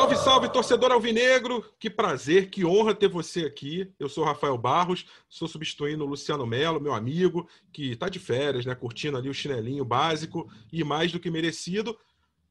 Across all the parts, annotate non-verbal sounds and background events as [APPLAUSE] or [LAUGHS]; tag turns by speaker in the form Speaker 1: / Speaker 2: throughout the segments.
Speaker 1: Salve, salve, torcedor alvinegro! Que prazer, que honra ter você aqui. Eu sou Rafael Barros, sou substituindo o Luciano Melo, meu amigo, que está de férias, né? Curtindo ali o chinelinho básico e mais do que merecido.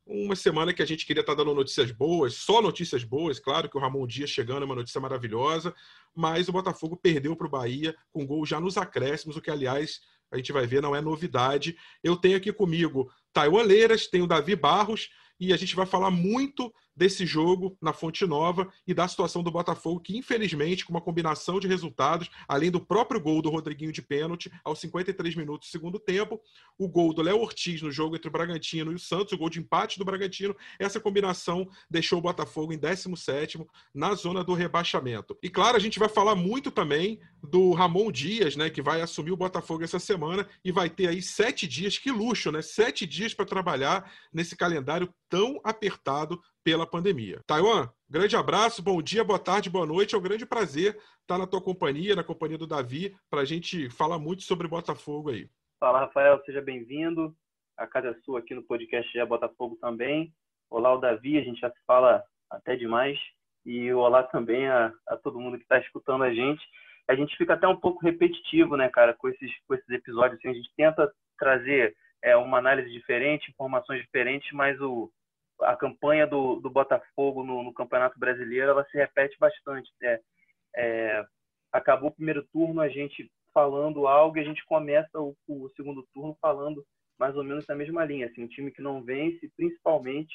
Speaker 1: Uma semana que a gente queria estar tá dando notícias boas, só notícias boas, claro que o Ramon Dias chegando é uma notícia maravilhosa, mas o Botafogo perdeu para o Bahia com gol já nos acréscimos, o que, aliás, a gente vai ver, não é novidade. Eu tenho aqui comigo Taiwan Leiras, tenho Davi Barros e a gente vai falar muito desse jogo na Fonte Nova e da situação do Botafogo, que infelizmente, com uma combinação de resultados, além do próprio gol do Rodriguinho de pênalti, aos 53 minutos do segundo tempo, o gol do Léo Ortiz no jogo entre o Bragantino e o Santos, o gol de empate do Bragantino, essa combinação deixou o Botafogo em 17 na zona do rebaixamento. E claro, a gente vai falar muito também do Ramon Dias, né, que vai assumir o Botafogo essa semana e vai ter aí sete dias, que luxo, né? Sete dias para trabalhar nesse calendário tão apertado pela pandemia. Taiwan, grande abraço, bom dia, boa tarde, boa noite. É um grande prazer estar na tua companhia, na companhia do Davi, para a gente falar muito sobre Botafogo aí.
Speaker 2: Fala, Rafael, seja bem-vindo. A casa é sua aqui no podcast é Botafogo também. Olá, o Davi, a gente já se fala até demais. E olá também a, a todo mundo que está escutando a gente. A gente fica até um pouco repetitivo, né, cara, com esses, com esses episódios. Assim, a gente tenta trazer é, uma análise diferente, informações diferentes, mas o, a campanha do, do Botafogo no, no, Campeonato Brasileiro ela se repete bastante. É, é, acabou o primeiro turno, a gente falando algo e a gente começa o, o, segundo turno falando mais ou menos na mesma linha. Assim, um time que não vence, principalmente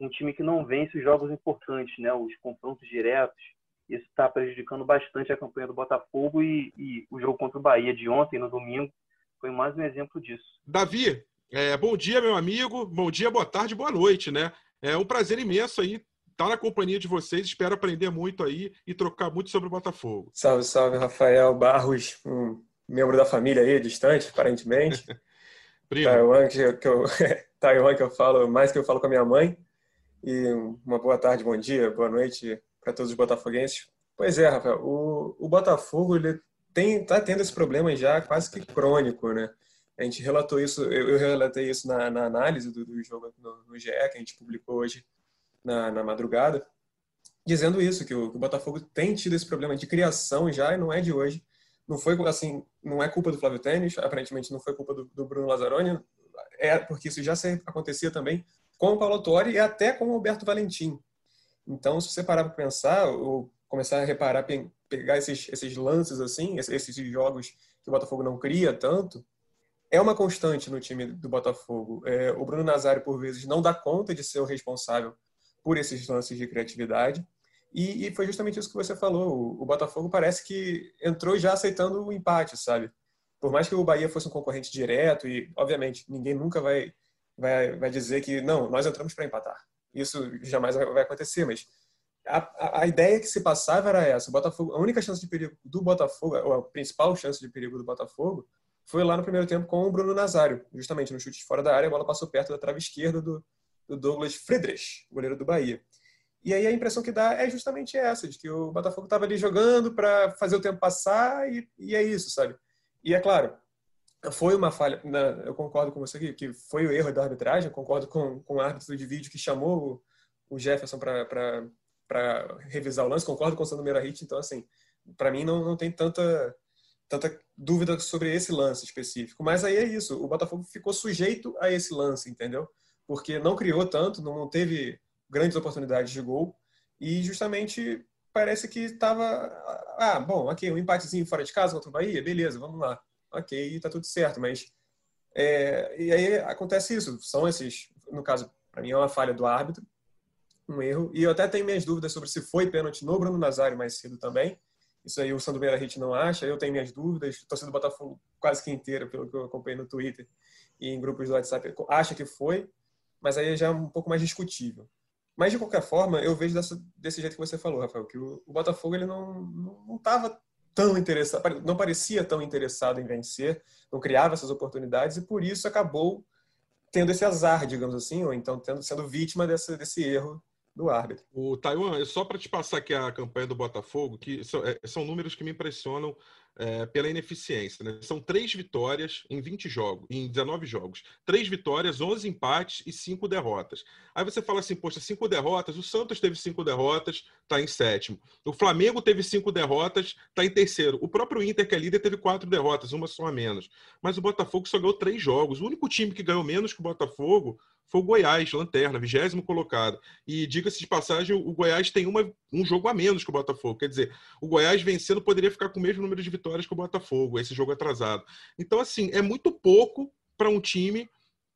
Speaker 2: um time que não vence os jogos importantes, né, os confrontos diretos. Isso está prejudicando bastante a campanha do Botafogo e, e o jogo contra o Bahia de ontem, no domingo, foi mais um exemplo disso.
Speaker 1: Davi, é, bom dia, meu amigo. Bom dia, boa tarde, boa noite, né? É um prazer imenso aí estar na companhia de vocês. Espero aprender muito aí e trocar muito sobre o Botafogo.
Speaker 3: Salve, salve, Rafael Barros, um membro da família aí, distante, aparentemente. [LAUGHS] Taiwan, que, que eu, [LAUGHS] Taiwan, que eu falo mais que eu falo com a minha mãe. E uma boa tarde, bom dia, boa noite para todos os botafoguenses. Pois é, Rafael, o, o Botafogo ele tem, tá tendo esse problema já quase que crônico, né? A gente relatou isso, eu, relatei isso na, na análise do, do jogo no, no, GE, que a gente publicou hoje na, na madrugada, dizendo isso, que o, que o, Botafogo tem tido esse problema de criação já, e não é de hoje. Não foi assim, não é culpa do Flávio Tênis, aparentemente não foi culpa do, do Bruno Lazzaroni, é porque isso já acontecia também com o Paulo Torre e até com o Alberto Valentim. Então, se você parar para pensar, ou começar a reparar, pegar esses, esses lances assim, esses jogos que o Botafogo não cria tanto, é uma constante no time do Botafogo. É, o Bruno Nazário, por vezes, não dá conta de ser o responsável por esses lances de criatividade. E, e foi justamente isso que você falou. O, o, Botafogo parece que entrou já aceitando o empate, sabe? Por mais que o Bahia fosse um concorrente direto, e, obviamente, ninguém nunca vai, vai, vai dizer que, não, nós entramos para empatar. Isso jamais vai acontecer, mas a, a, ideia que se passava era essa. O Botafogo, a única chance de perigo do Botafogo, ou a principal chance de perigo do Botafogo, foi lá no primeiro tempo com o Bruno Nazário, justamente no chute de fora da área, a bola passou perto da trave esquerda do, do Douglas Friedrich, goleiro do Bahia. E aí a impressão que dá é justamente essa, de que o Botafogo estava ali jogando para fazer o tempo passar e, e, é isso, sabe? E é claro, foi uma falha, né, eu concordo com você que, que foi o erro da arbitragem, concordo com, com o árbitro de vídeo que chamou o, o Jefferson para revisar o lance, concordo com o Sandro Meirahit, então assim, para mim não, não tem tanta tanta dúvida sobre esse lance específico. Mas aí é isso, o Botafogo ficou sujeito a esse lance, entendeu? Porque não criou tanto, não teve grandes oportunidades de gol e justamente parece que estava ah, bom, ok, um empatezinho fora de casa contra o Bahia, beleza, vamos lá. Ok, tá tudo certo, mas é, e aí acontece isso, são esses, no caso, para mim é uma falha do árbitro, um erro, e eu até tenho minhas dúvidas sobre se foi pênalti no Bruno Nazário mais cedo também, isso aí o Sandro Meirahit não acha, eu tenho minhas dúvidas. A torcida do Botafogo quase que inteira, pelo que eu acompanhei no Twitter e em grupos do WhatsApp, acha que foi, mas aí já é um pouco mais discutível. Mas, de qualquer forma, eu vejo dessa, desse jeito que você falou, Rafael, que o, o Botafogo ele não estava tão interessado, não parecia tão interessado em vencer, não criava essas oportunidades e por isso acabou tendo esse azar, digamos assim, ou então tendo, sendo vítima desse, desse erro do árbitro.
Speaker 1: O Taiwan, só para te passar aqui a campanha do Botafogo, que são, é, são números que me impressionam é, pela ineficiência. Né? São três vitórias em 20 jogos, em 19 jogos. Três vitórias, 11 empates e cinco derrotas. Aí você fala assim, poxa, cinco derrotas, o Santos teve cinco derrotas, está em sétimo. O Flamengo teve cinco derrotas, está em terceiro. O próprio Inter, que é líder, teve quatro derrotas, uma só a menos. Mas o Botafogo só ganhou três jogos. O único time que ganhou menos que o Botafogo foi o Goiás, lanterna, vigésimo colocado. E diga-se de passagem, o Goiás tem uma, um jogo a menos que o Botafogo. Quer dizer, o Goiás vencendo poderia ficar com o mesmo número de vitórias que o Botafogo, esse jogo atrasado. Então, assim, é muito pouco para um time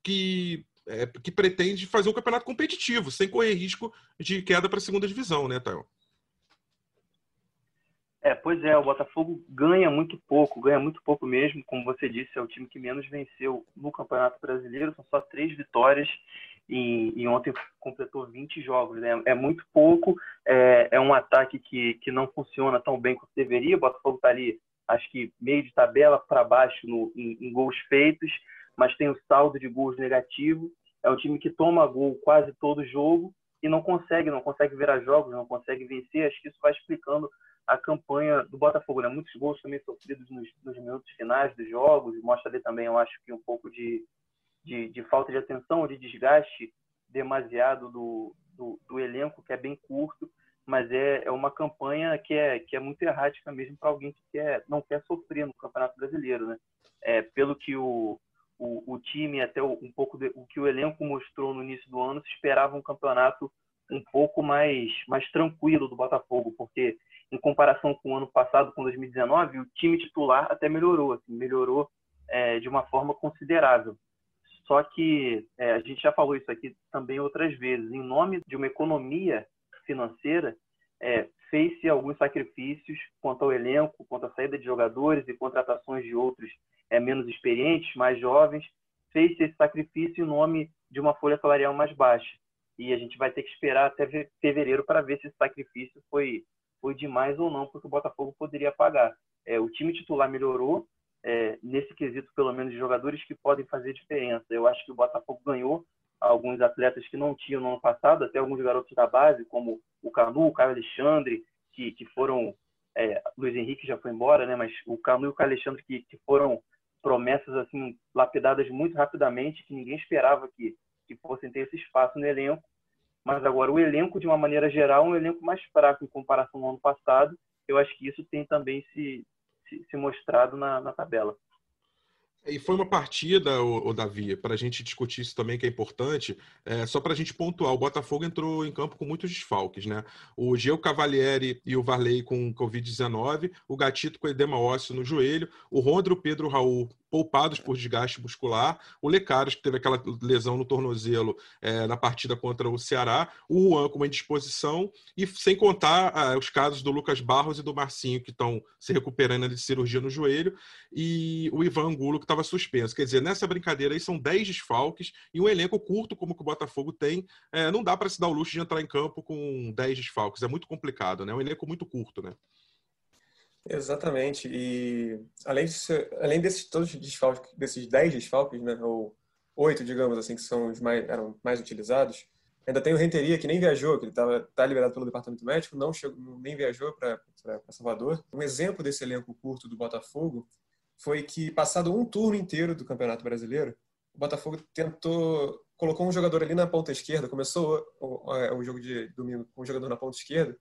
Speaker 1: que, é, que pretende fazer um campeonato competitivo, sem correr risco de queda para a segunda divisão, né, Thayo?
Speaker 2: É, pois é, o Botafogo ganha muito pouco, ganha muito pouco mesmo. Como você disse, é o time que menos venceu no Campeonato Brasileiro, são só três vitórias e, e ontem completou 20 jogos. Né? É muito pouco, é, é, um ataque que, que não funciona tão bem quanto deveria. O Botafogo está ali, acho que meio de tabela para baixo no, em, em gols feitos, mas tem o saldo de gols negativo. É um time que toma gol quase todo jogo e não consegue, não consegue virar jogos, não consegue vencer. Acho que isso vai explicando a campanha do Botafogo, né? Muitos gols também sofridos nos, nos minutos finais dos jogos, mostra ali também, eu acho que um pouco de, de, de falta de atenção, de desgaste demasiado do, do, do, elenco, que é bem curto, mas é, é uma campanha que é, que é muito errática mesmo para alguém que quer, não quer sofrer no Campeonato Brasileiro, né? É, pelo que o, o, o time, até um pouco de, o que o elenco mostrou no início do ano, se esperava um campeonato um pouco mais, mais tranquilo do Botafogo, porque em comparação com o ano passado, com 2019, o time titular até melhorou, assim, melhorou é, de uma forma considerável. Só que é, a gente já falou isso aqui também outras vezes. Em nome de uma economia financeira, é, fez-se alguns sacrifícios quanto ao elenco, quanto à saída de jogadores e contratações de outros é, menos experientes, mais jovens. Fez-se esse sacrifício em nome de uma folha salarial mais baixa e a gente vai ter que esperar até fevereiro para ver se esse sacrifício foi, foi demais ou não, porque o Botafogo poderia pagar. É, o time titular melhorou, é, nesse quesito, pelo menos, de jogadores que podem fazer diferença. Eu acho que o Botafogo ganhou alguns atletas que não tinham no ano passado, até alguns garotos da base, como o Canu, o Caio Alexandre, que, que foram. É, Luiz Henrique já foi embora, né? Mas o Canu e o Caio Alexandre que, que foram promessas assim lapidadas muito rapidamente, que ninguém esperava que, que fossem ter esse espaço no elenco mas agora o elenco, de uma maneira geral, é um elenco mais fraco em comparação ao ano passado. Eu acho que isso tem também se, se, se mostrado na, na tabela.
Speaker 1: E foi uma partida, o, Davi, para a gente discutir isso também, que é importante, é, só para a gente pontuar, o Botafogo entrou em campo com muitos desfalques, né? O Geo Cavalieri e o Varley com Covid-19, o Gatito com edema ósseo no joelho, o Rondro, Pedro Raul poupados por desgaste muscular, o Lecaros, que teve aquela lesão no tornozelo é, na partida contra o Ceará, o Juan com uma indisposição, e sem contar ah, os casos do Lucas Barros e do Marcinho, que estão se recuperando de cirurgia no joelho, e o Ivan Angulo, que estava suspenso. Quer dizer, nessa brincadeira aí são 10 desfalques e um elenco curto como que o Botafogo tem, é, não dá para se dar o luxo de entrar em campo com 10 desfalques, é muito complicado, né? É um elenco muito curto, né?
Speaker 3: Exatamente. E além, além desses todos os desfalques, desses 10 desfalques, né, ou oito, digamos assim, que são os mais, eram mais utilizados, ainda tem o Renteria, que nem viajou, que ele estava tá liberado pelo departamento médico, não chegou, nem viajou para Salvador. Um exemplo desse elenco curto do Botafogo foi que, passado um turno inteiro do Campeonato Brasileiro, o Botafogo tentou, colocou um jogador ali na ponta esquerda, começou o, o, o jogo de domingo com um jogador na ponta esquerda,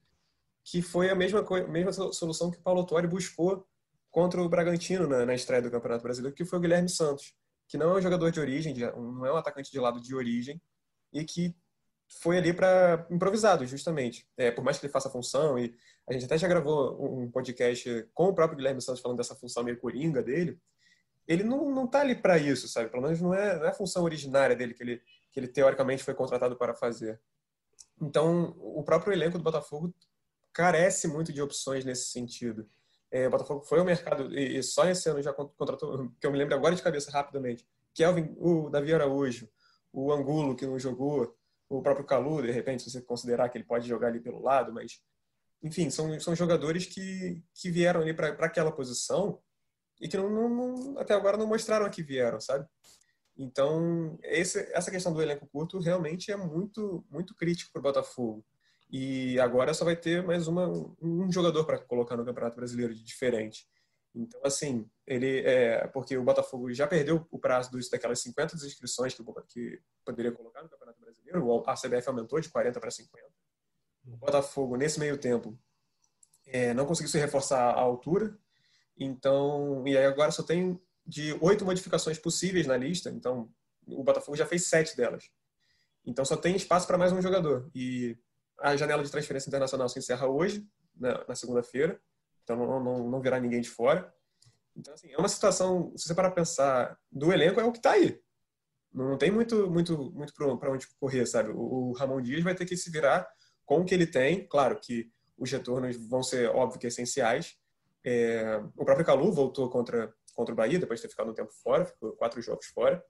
Speaker 3: que foi a mesma, mesma solução que o Paulo Autori buscou contra o Bragantino na, na, estreia do Campeonato Brasileiro, que foi o Guilherme Santos, que não é um jogador de origem, não é um atacante de lado de origem, e que foi ali para improvisado, justamente. É, por mais que ele faça a função, e a gente até já gravou um podcast com o próprio Guilherme Santos falando dessa função meio coringa dele, ele não, não tá ali para isso, sabe? Pelo menos não é, não é a função originária dele que ele, que ele teoricamente foi contratado para fazer. Então, o próprio elenco do Botafogo carece muito de opções nesse sentido. É, o Botafogo foi ao mercado e, e, só esse ano já contratou, que eu me lembro agora de cabeça rapidamente, Kelvin, o Davi Araújo, o Angulo, que não jogou, o próprio Calu, de repente, se você considerar que ele pode jogar ali pelo lado, mas enfim, são, são jogadores que, que vieram ali para aquela posição e que não, não, até agora não mostraram que vieram, sabe? Então, esse, essa questão do elenco curto realmente é muito, muito crítico para o Botafogo. E agora só vai ter mais uma, um jogador para colocar no Campeonato Brasileiro de diferente. Então, assim, ele é porque o Botafogo já perdeu o prazo dos, daquelas 50 inscrições que, que poderia colocar no Campeonato Brasileiro, a CBF aumentou de 40 para 50. O Botafogo, nesse meio tempo, é, não conseguiu se reforçar à altura. Então, e aí agora só tem de oito modificações possíveis na lista. Então, o Botafogo já fez sete delas. Então, só tem espaço para mais um jogador. E a janela de transferência internacional se encerra hoje, na, na segunda-feira. Então, não, não, não virá ninguém de fora. Então, assim, é uma situação, se você parar pensar, do elenco é o que está aí. Não tem muito, muito, muito para onde correr, sabe? O, o Ramon Dias vai ter que se virar com o que ele tem. Claro que os retornos vão ser, óbvio, que essenciais. É, o próprio Calu voltou contra, contra o Bahia, depois de ter ficado um tempo fora, ficou quatro jogos fora.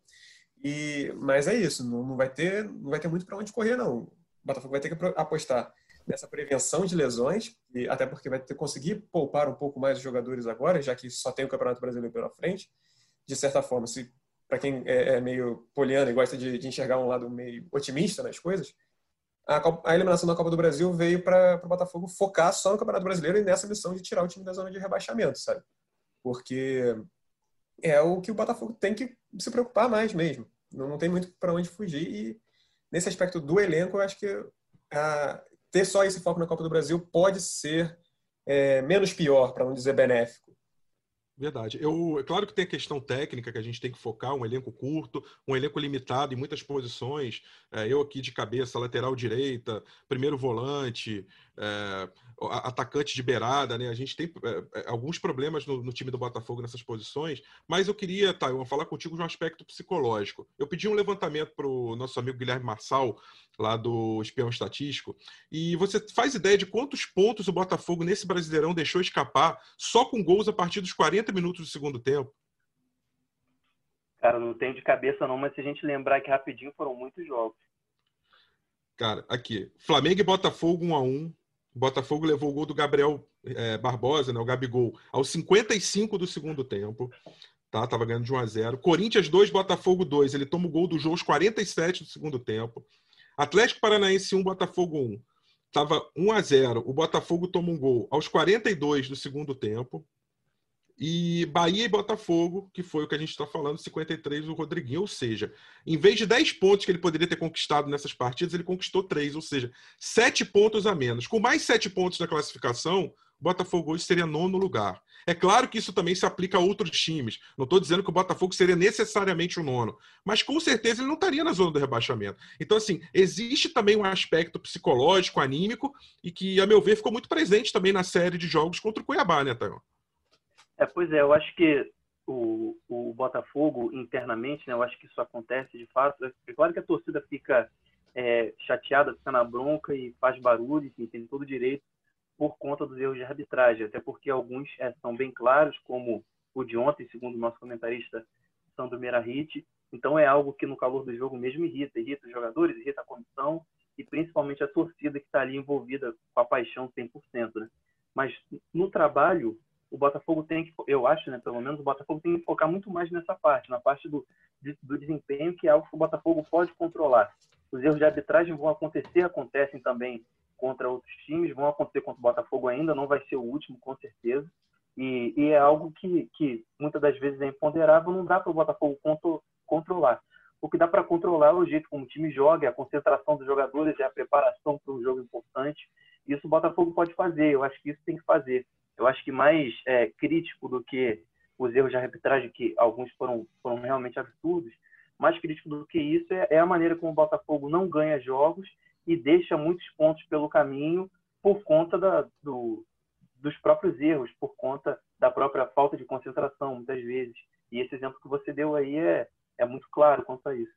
Speaker 3: E, mas é isso, não, não vai ter, não vai ter muito para onde correr, não. O Botafogo vai ter que apostar nessa prevenção de lesões, e até porque vai ter conseguir poupar um pouco mais os jogadores agora, já que só tem o Campeonato Brasileiro pela frente. De certa forma, se para quem é, é, meio poliano e gosta de, de enxergar um lado meio otimista nas coisas, a, a eliminação da Copa do Brasil veio para o Botafogo focar só no Campeonato Brasileiro e nessa missão de tirar o time da zona de rebaixamento, sabe? Porque é o que o Botafogo tem que se preocupar mais mesmo. Não, não tem muito para onde fugir e nesse aspecto do elenco, eu acho que a, ter só esse foco na Copa do Brasil pode ser é, menos pior, para não dizer benéfico.
Speaker 1: Verdade. Eu, é claro que tem a questão técnica que a gente tem que focar, um elenco curto, um elenco limitado em muitas posições. É, eu aqui de cabeça, lateral direita, primeiro volante, é, atacante de beirada, né? A gente tem é, é, alguns problemas no, no, time do Botafogo nessas posições, mas eu queria, tá, eu falar contigo de um aspecto psicológico. Eu pedi um levantamento para o nosso amigo Guilherme Marçal, lá do Espião Estatístico, e você faz ideia de quantos pontos o Botafogo nesse Brasileirão deixou escapar só com gols a partir dos 40 minutos do segundo tempo?
Speaker 2: Cara, não tenho de cabeça não, mas se a gente lembrar que rapidinho foram muitos jogos.
Speaker 1: Cara, aqui, Flamengo e Botafogo 1 a 1 o Botafogo levou o gol do Gabriel é, Barbosa, né, o Gabigol, aos 55 do segundo tempo. Tá, tava ganhando de 1 a 0. Corinthians 2, Botafogo 2. Ele toma o gol do Jô aos 47 do segundo tempo. Atlético Paranaense 1, Botafogo 1. Tava 1 a 0. O Botafogo toma um gol aos 42 do segundo tempo. E Bahia e Botafogo, que foi o que a gente está falando, 53 o Rodriguinho. Ou seja, em vez de 10 pontos que ele poderia ter conquistado nessas partidas, ele conquistou 3, ou seja, 7 pontos a menos. Com mais 7 pontos na classificação, o Botafogo hoje seria nono lugar. É claro que isso também se aplica a outros times. Não estou dizendo que o Botafogo seria necessariamente o nono, mas com certeza ele não estaria na zona do rebaixamento. Então, assim, existe também um aspecto psicológico, anímico, e que, a meu ver, ficou muito presente também na série de jogos contra o Cuiabá, né, Tayo?
Speaker 2: É, pois é, eu acho que o, o Botafogo internamente, né, eu acho que isso acontece de fato. É claro que a torcida fica é, chateada, fica na bronca e faz barulho, enfim, tem todo o direito por conta dos erros de arbitragem, até porque alguns é, são bem claros, como o de ontem, segundo o nosso comentarista Sandro Merahit. Então é algo que no calor do jogo mesmo irrita, irrita os jogadores, irrita a comissão e principalmente a torcida que está ali envolvida com a paixão 100%. Né? Mas no trabalho, o Botafogo tem que, eu acho, né, pelo menos o Botafogo tem que focar muito mais nessa parte, na parte do, do desempenho, que é algo que o Botafogo pode controlar. Os erros de arbitragem vão acontecer, acontecem também contra outros times, vão acontecer contra o Botafogo ainda, não vai ser o último, com certeza. E, e é algo que, que muitas das vezes é imponderável, não dá para o Botafogo contro, controlar. O que dá para controlar é o jeito como o time joga, a concentração dos jogadores, é a preparação para um jogo importante. Isso o Botafogo pode fazer, eu acho que isso tem que fazer eu acho que mais é, crítico do que os erros de arbitragem, que alguns foram, foram realmente absurdos, mais crítico do que isso é, é a maneira como o Botafogo não ganha jogos e deixa muitos pontos pelo caminho por conta da, do, dos próprios erros, por conta da própria falta de concentração, muitas vezes. E esse exemplo que você deu aí é, é muito claro quanto a isso.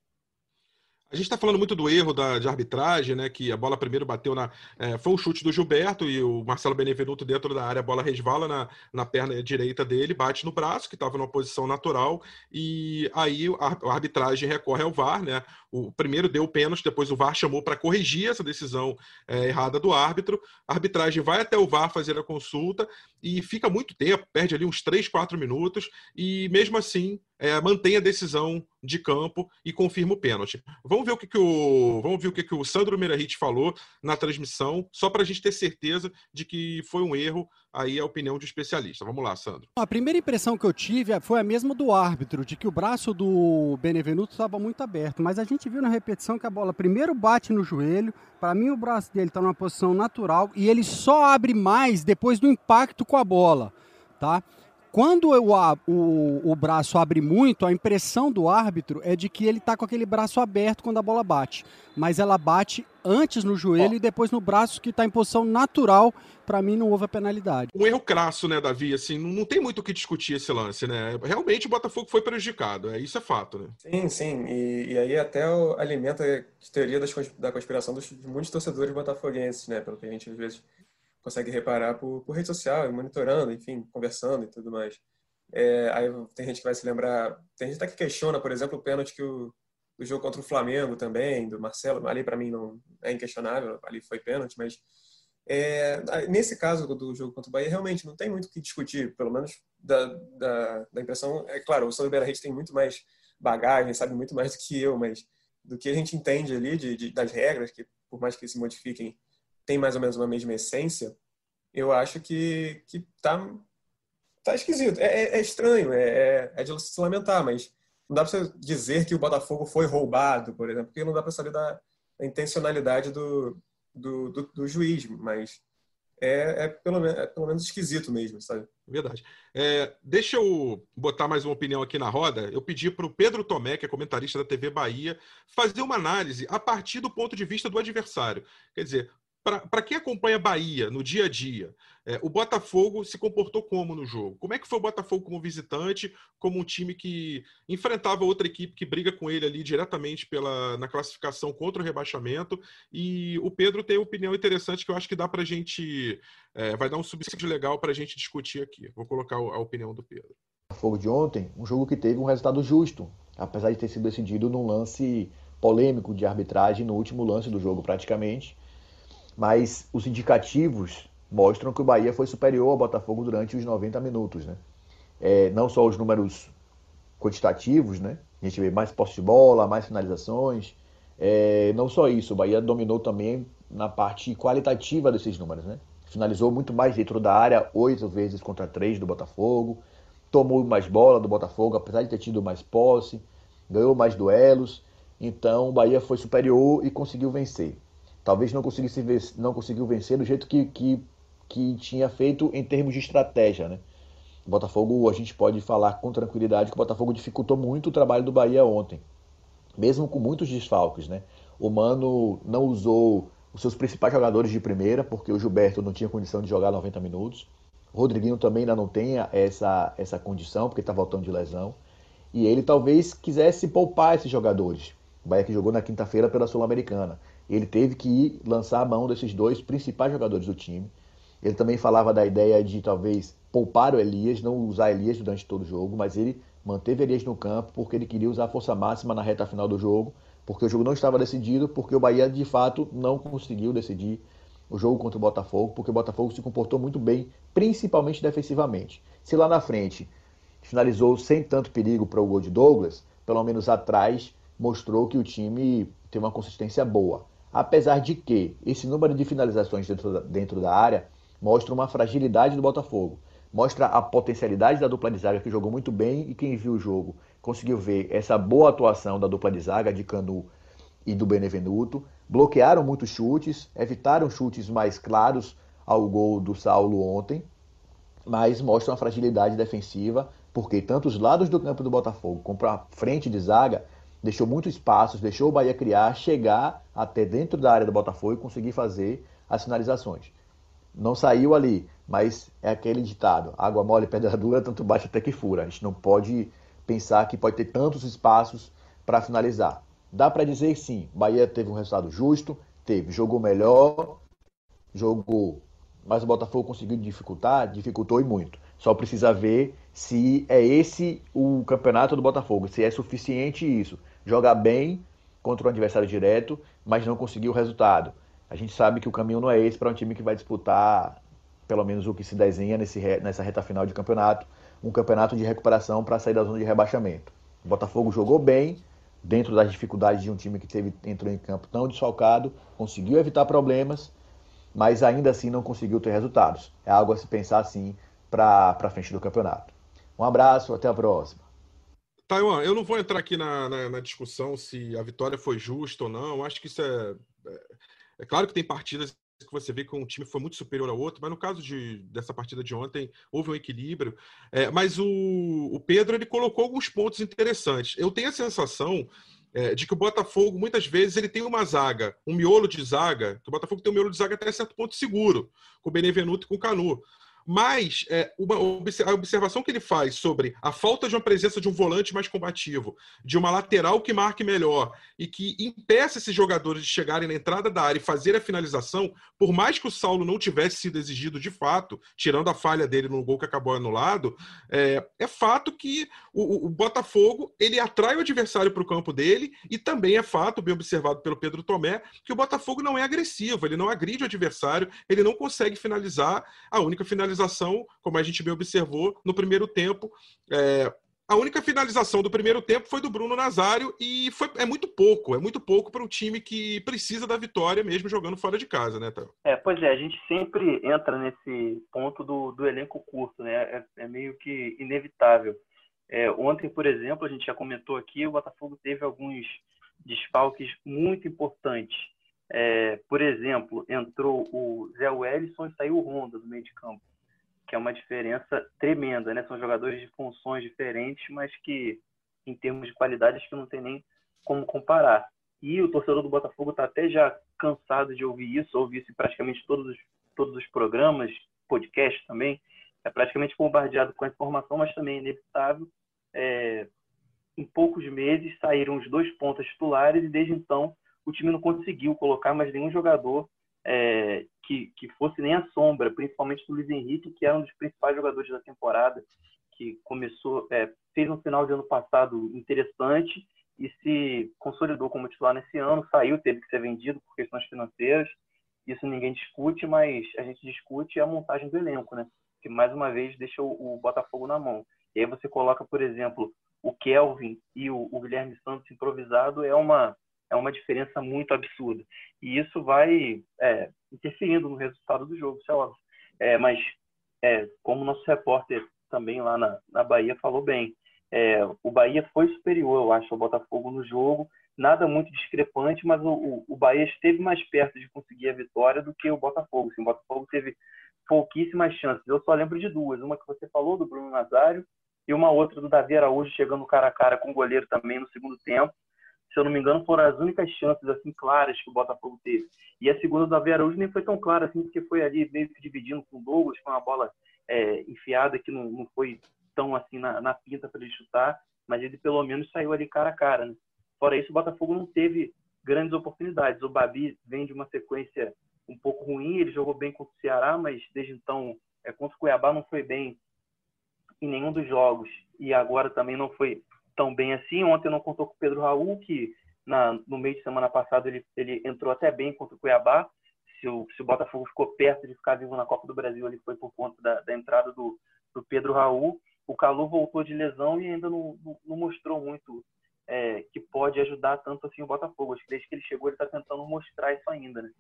Speaker 1: A gente está falando muito do erro da, de arbitragem, né? Que a bola primeiro bateu na. É, foi um chute do Gilberto e o Marcelo Benevenuto dentro da área, a bola resvala na, na perna direita dele, bate no braço, que estava numa posição natural, e aí a, a, arbitragem recorre ao VAR, né? O primeiro deu o pênalti, depois o VAR chamou para corrigir essa decisão é, errada do árbitro. A arbitragem vai até o VAR fazer a consulta e fica muito tempo, perde ali uns 3, 4 minutos, e mesmo assim é, mantém a decisão de campo e confirma o pênalti. Vamos ver o que, que o vamos ver o que, que o Sandro Merahit falou na transmissão, só para a gente ter certeza de que foi um erro. Aí a opinião de especialista. Vamos lá, Sandro.
Speaker 4: A primeira impressão que eu tive foi a mesma do árbitro, de que o braço do Benevenuto estava muito aberto, mas a gente viu na repetição que a bola primeiro bate no joelho. Para mim, o braço dele está numa posição natural e ele só abre mais depois do impacto com a bola, tá? Quando o, o, o braço abre muito, a impressão do árbitro é de que ele está com aquele braço aberto quando a bola bate. Mas ela bate antes no joelho oh. e depois no braço que está em posição natural. Para mim, não houve a penalidade.
Speaker 1: Um erro crasso, né, Davi? Assim, não, não tem muito o que discutir esse lance, né? Realmente o Botafogo foi prejudicado. É, isso é fato, né?
Speaker 3: Sim, sim. E, e aí até alimenta a teoria das, da conspiração dos, de muitos torcedores botafoguenses, né? Pelo que a gente às vezes consegue reparar por, por rede social, monitorando, enfim, conversando e tudo mais. É, aí tem gente que vai se lembrar, tem gente até que questiona, por exemplo, o pênalti que o do jogo contra o Flamengo também, do Marcelo, ali para mim não é inquestionável, ali foi pênalti, mas é, nesse caso do jogo contra o Bahia, realmente não tem muito o que discutir, pelo menos da, da, da impressão. É claro, o Sandro Beira tem muito mais bagagem, sabe muito mais do que eu, mas do que a gente entende ali de, de, das regras, que por mais que se modifiquem, tem mais ou menos uma mesma essência, eu acho que, que tá, tá esquisito. É, é, é estranho, é, é, é de se lamentar, mas não dá para dizer que o Botafogo foi roubado, por exemplo, porque não dá para saber da, da intencionalidade do, do, do, do, juiz, mas é, é, pelo, é pelo menos esquisito mesmo, sabe?
Speaker 1: Verdade. É, deixa eu botar mais uma opinião aqui na roda. Eu pedi para o Pedro Tomé, que é comentarista da TV Bahia, fazer uma análise a partir do ponto de vista do adversário. Quer dizer, para quem acompanha Bahia no dia a dia, é, o Botafogo se comportou como no jogo? Como é que foi o Botafogo como visitante, como um time que enfrentava outra equipe que briga com ele ali diretamente pela, na classificação contra o rebaixamento? E o Pedro tem uma opinião interessante que eu acho que dá para a gente. É, vai dar um subsídio legal para a gente discutir aqui. Vou colocar a opinião do Pedro.
Speaker 5: Botafogo de ontem, um jogo que teve um resultado justo, apesar de ter sido decidido num lance polêmico de arbitragem no último lance do jogo, praticamente mas os indicativos mostram que o Bahia foi superior ao Botafogo durante os 90 minutos, né? É, não só os números quantitativos, né? A gente vê mais posse de bola, mais finalizações. É, não só isso, o Bahia dominou também na parte qualitativa desses números, né? Finalizou muito mais dentro da área, oito vezes contra três do Botafogo. Tomou mais bola do Botafogo, apesar de ter tido mais posse. Ganhou mais duelos. Então o Bahia foi superior e conseguiu vencer talvez não conseguisse vencer, não conseguiu vencer do jeito que, que, que tinha feito em termos de estratégia, né? O Botafogo, a gente pode falar com tranquilidade que o Botafogo dificultou muito o trabalho do Bahia ontem, mesmo com muitos desfalques, né? O Mano não usou os seus principais jogadores de primeira, porque o Gilberto não tinha condição de jogar 90 minutos. O Rodriguinho também ainda não tem essa, essa condição, porque está voltando de lesão. E ele talvez quisesse poupar esses jogadores. O Bahia que jogou na quinta-feira pela Sul-Americana ele teve que lançar a mão desses dois principais jogadores do time. Ele também falava da ideia de talvez poupar o Elias, não usar Elias durante todo o jogo, mas ele manteve Elias no campo porque ele queria usar a força máxima na reta final do jogo, porque o jogo não estava decidido, porque o Bahia de fato não conseguiu decidir o jogo contra o Botafogo, porque o Botafogo se comportou muito bem, principalmente defensivamente. Se lá na frente finalizou sem tanto perigo para o gol de Douglas, pelo menos atrás mostrou que o time tem uma consistência boa. Apesar de que esse número de finalizações dentro da, dentro da área mostra uma fragilidade do Botafogo. Mostra a potencialidade da dupla de zaga que jogou muito bem e quem viu o jogo conseguiu ver essa boa atuação da dupla de zaga de Canu e do Benevenuto. Bloquearam muitos chutes, evitaram chutes mais claros ao gol do Saulo ontem, mas mostram a fragilidade defensiva, porque tanto os lados do campo do Botafogo como a frente de zaga deixou muitos espaços, deixou o Bahia criar, chegar até dentro da área do Botafogo e conseguir fazer as finalizações. Não saiu ali, mas é aquele ditado: água mole, pedra [LAUGHS] dura, tanto bate até que fura. A gente não pode pensar que pode ter tantos espaços para finalizar. Dá para dizer sim, Bahia teve um resultado justo, teve, jogou melhor, jogou, mas o Botafogo conseguiu dificultar, dificultou e muito. Só precisa ver se é esse o campeonato do Botafogo, se é suficiente isso. Jogar bem contra o adversário direto, mas não conseguir o resultado. A gente sabe que o caminho não é esse para um time que vai disputar, pelo menos o que se desenha nesse, nessa reta final de campeonato, um campeonato de recuperação para sair da zona de rebaixamento. O Botafogo jogou bem, dentro das dificuldades de um time que teve, entrou em campo tão desfalcado, conseguiu evitar problemas, mas ainda assim não conseguiu ter resultados. É algo a se pensar assim para frente do campeonato. Um abraço, até a próxima.
Speaker 1: Taiwan, eu não vou entrar aqui na, na, na, discussão se a vitória foi justa ou não. Acho que isso é, é. É claro que tem partidas que você vê que um time foi muito superior ao outro, mas no caso de, dessa partida de ontem, houve um equilíbrio. É, mas o, o, Pedro ele colocou alguns pontos interessantes. Eu tenho a sensação é, de que o Botafogo, muitas vezes, ele tem uma zaga, um miolo de zaga, que o Botafogo tem um miolo de zaga até certo ponto seguro, com o Benevenuto e com o Canu. Mas é, uma, a observação que ele faz sobre a falta de uma presença de um volante mais combativo, de uma lateral que marque melhor e que impeça esses jogadores de chegarem na entrada da área e fazer a finalização, por mais que o Saulo não tivesse sido exigido de fato, tirando a falha dele no gol que acabou anulado, é, é fato que o, o, Botafogo ele atrai o adversário para o campo dele e também é fato, bem observado pelo Pedro Tomé, que o Botafogo não é agressivo, ele não agride o adversário, ele não consegue finalizar a única finalização finalização, como a gente bem observou, no primeiro tempo. É, a única finalização do primeiro tempo foi do Bruno Nazário e foi, é muito pouco, é muito pouco para um time que precisa da vitória mesmo jogando fora de casa, né, Théo?
Speaker 2: É, pois é, a gente sempre entra nesse ponto do, do elenco curto, né? É, é meio que inevitável. É, ontem, por exemplo, a gente já comentou aqui, o Botafogo teve alguns desfalques muito importantes. É, por exemplo, entrou o Zé Wellison e saiu o Honda do meio de campo que é uma diferença tremenda, né? São jogadores de funções diferentes, mas que, em termos de qualidade, acho que não tem nem como comparar. E o torcedor do Botafogo está até já cansado de ouvir isso, ouvi isso em praticamente todos os, todos os programas, podcasts também, é praticamente bombardeado com a informação, mas também é inevitável. É, em poucos meses saíram os dois pontas titulares e desde então o time não conseguiu colocar mais nenhum jogador é, que, que fosse nem a sombra, principalmente do Luiz Henrique, que era um dos principais jogadores da temporada, que começou, é, fez um final de ano passado interessante e se consolidou como titular nesse ano, saiu, teve que ser vendido por questões financeiras, isso ninguém discute, mas a gente discute a montagem do elenco, né? Que mais uma vez deixa o, o Botafogo na mão. E aí você coloca, por exemplo, o Kelvin e o, o Guilherme Santos improvisado, é uma é uma diferença muito absurda. E isso vai é, interferindo no resultado do jogo, isso é óbvio. É, mas, é, como o nosso repórter também lá na, na Bahia falou bem, é, o Bahia foi superior, eu acho, ao Botafogo no jogo. Nada muito discrepante, mas o, o, Bahia esteve mais perto de conseguir a vitória do que o Botafogo. Assim, o Botafogo teve pouquíssimas chances. Eu só lembro de duas. Uma que você falou, do Bruno Nazário, e uma outra do Davi Araújo chegando cara a cara com o goleiro também no segundo tempo se eu não me engano, foram as únicas chances assim claras que o Botafogo teve. E a segunda do Davi Araújo nem foi tão clara assim, porque foi ali meio que dividindo com o Douglas, com uma bola é, enfiada que não, não foi tão assim na, na pinta para ele chutar, mas ele pelo menos saiu ali cara a cara. Né? Fora isso, o Botafogo não teve grandes oportunidades. O Babi vem de uma sequência um pouco ruim, ele jogou bem contra o Ceará, mas desde então, é, contra o Cuiabá não foi bem em nenhum dos jogos e agora também não foi tão bem assim. Ontem não contou com o Pedro Raul, que na, no meio de semana passado ele, ele entrou até bem contra o Cuiabá. Se o, se o Botafogo ficou perto de ficar vivo na Copa do Brasil, ele foi por conta da, da entrada do, do Pedro Raul. O Calu voltou de lesão e ainda não, não, não mostrou muito é, que pode ajudar tanto assim o Botafogo. Acho que desde que ele chegou ele está tentando mostrar isso ainda. Né?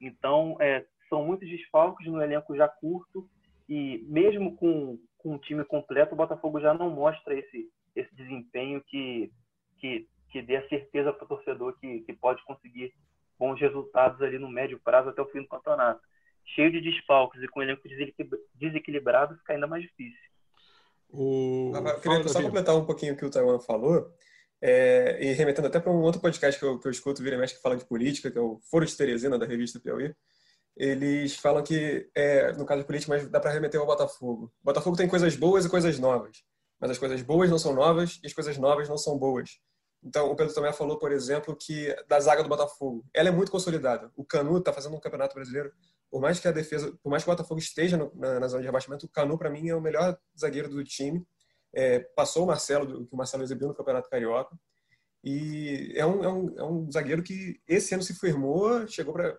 Speaker 2: Então, é, são muitos desfalques no elenco já curto e mesmo com, com um time completo, o Botafogo já não mostra esse, esse desempenho que, que, que dê a certeza para o torcedor que, que pode conseguir bons resultados ali no médio prazo até o fim do campeonato. Cheio de desfalques e com elenco desequilibrado, fica ainda mais difícil.
Speaker 3: O... Ah, queria só completar um pouquinho o que o Taiwan falou, é, e remetendo até para um outro podcast que eu, que eu escuto, Vira Mexe, que fala de política, que é o Foro de Teresina, da revista Piauí. Eles falam que, é, no caso de política, mas dá para remeter ao Botafogo. O Botafogo tem coisas boas e coisas novas mas as coisas boas não são novas e as coisas novas não são boas. Então, o Pedro também falou, por exemplo, que da zaga do Botafogo, ela é muito consolidada. O Canu está fazendo um campeonato brasileiro, por mais que a defesa, por mais que o Botafogo esteja no, na, na, zona de rebaixamento, o Canu, para mim, é o melhor zagueiro do time. É, passou o Marcelo, que o Marcelo exibiu no Campeonato Carioca. E é um, é um, é um zagueiro que esse ano se firmou, chegou para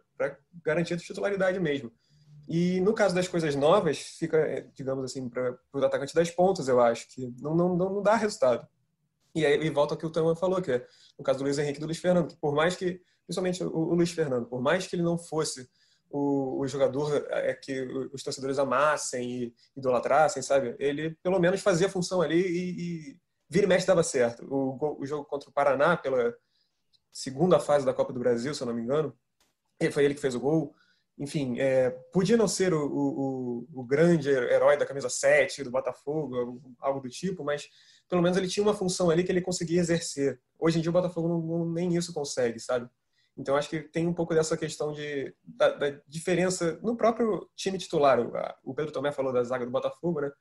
Speaker 3: garantir a titularidade mesmo. E no caso das coisas novas, fica, é, digamos assim, para o atacante das pontas, eu acho, que não, não, não dá resultado. E aí e volta ao que o Tama falou, que é no caso do Luiz Henrique e do Luiz Fernando, que por mais que, principalmente o, o Luiz Fernando, por mais que ele não fosse o, o jogador é, que os torcedores amassem e idolatrassem, sabe? Ele pelo menos fazia a função ali e, e vira e mexe dava certo. O, o jogo contra o Paraná, pela segunda fase da Copa do Brasil, se eu não me engano, foi ele que fez o gol enfim, é, podia não ser o, o, o, grande herói da camisa 7 do Botafogo, algo do tipo, mas pelo menos ele tinha uma função ali que ele conseguia exercer. Hoje em dia o Botafogo não, não, nem isso consegue, sabe? Então acho que tem um pouco dessa questão de, da, da diferença no próprio time titular. O Pedro Tomé falou da zaga do Botafogo, né?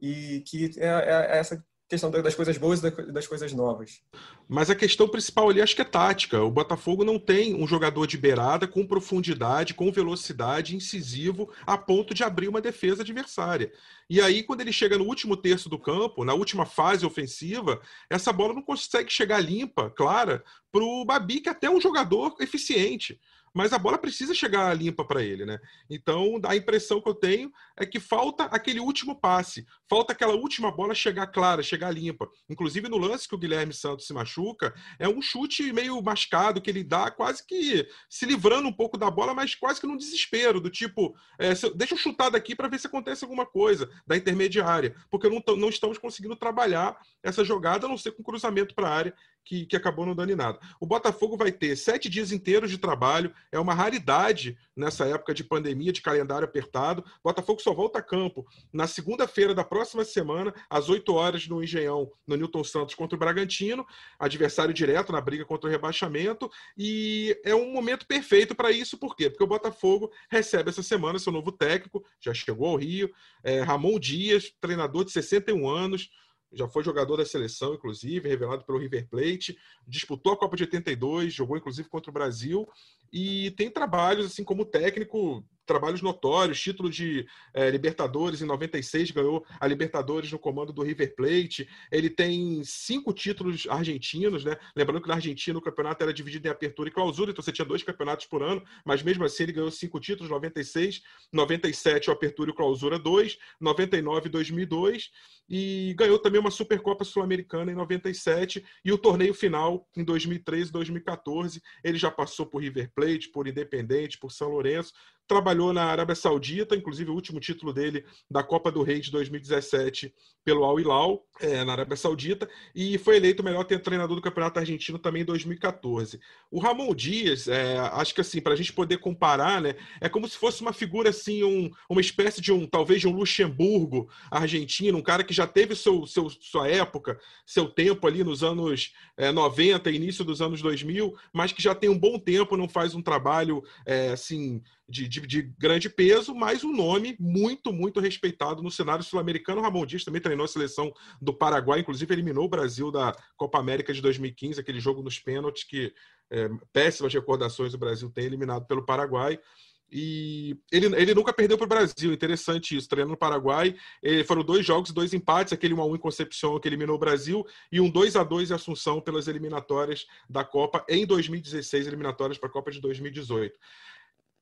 Speaker 3: E que é, é, é essa questão das coisas boas e das coisas novas.
Speaker 1: Mas a questão principal ali acho que é tática. O Botafogo não tem um jogador de beirada com profundidade, com velocidade, incisivo, a ponto de abrir uma defesa adversária. E aí, quando ele chega no último terço do campo, na última fase ofensiva, essa bola não consegue chegar limpa, clara, para o Babi, que é até um jogador eficiente mas a bola precisa chegar limpa para ele, né? Então, a impressão que eu tenho é que falta aquele último passe, falta aquela última bola chegar clara, chegar limpa. Inclusive, no lance que o Guilherme Santos se machuca, é um chute meio mascado que ele dá, quase que se livrando um pouco da bola, mas quase que num desespero, do tipo, é, deixa eu chutar daqui para ver se acontece alguma coisa, da intermediária, porque não, não estamos conseguindo trabalhar essa jogada, a não ser com cruzamento para a área, que, que acabou não dando em nada. O Botafogo vai ter sete dias inteiros de trabalho, é uma raridade nessa época de pandemia, de calendário apertado. O Botafogo só volta a campo na segunda-feira da próxima semana, às 8 horas, no Engenhão, no Newton Santos contra o Bragantino, adversário direto na briga contra o rebaixamento. E é um momento perfeito para isso, por quê? Porque o Botafogo recebe essa semana seu novo técnico, já chegou ao Rio, é, Ramon Dias, treinador de 61 anos já foi jogador da seleção, inclusive, revelado pelo River Plate, disputou a Copa de 82, jogou inclusive contra o Brasil e tem trabalhos assim como técnico trabalhos notórios, título de é, Libertadores em 96, ganhou a Libertadores no comando do River Plate. Ele tem cinco títulos argentinos, né? Lembrando que na Argentina o campeonato era dividido em apertura e clausura, então você tinha dois campeonatos por ano, mas mesmo assim ele ganhou cinco títulos, 96, 97 o apertura e clausura 2, 99 e 2002, e ganhou também uma Supercopa Sul-Americana em 97 e o torneio final em 2013 e 2014. Ele já passou por River Plate, por Independente, por São Lourenço, trabalhou na Arábia Saudita, inclusive o último título dele da Copa do Rei de 2017 pelo Al Hilal, é, na Arábia Saudita, e foi eleito o melhor treinador do Campeonato Argentino também em 2014. O Ramon Dias, é, acho que assim, para a gente poder comparar, né, é como se fosse uma figura assim, um, uma espécie de um, talvez de um Luxemburgo argentino, um cara que já teve seu, seu, sua época, seu tempo ali nos anos é, 90, início dos anos 2000, mas que já tem um bom tempo, não faz um trabalho é, assim de, de, de, grande peso, mas um nome muito, muito respeitado no cenário sul-americano. Ramon Dias também treinou a seleção do Paraguai, inclusive eliminou o Brasil da Copa América de 2015, aquele jogo nos pênaltis que é, péssimas recordações o Brasil tem eliminado pelo Paraguai. E ele, ele nunca perdeu para o Brasil, interessante isso. Treinando no Paraguai, ele, foram dois jogos, dois empates, aquele 1x1 em Concepción que eliminou o Brasil, e um 2 a 2 em Assunção pelas eliminatórias da Copa em 2016, eliminatórias para a Copa de 2018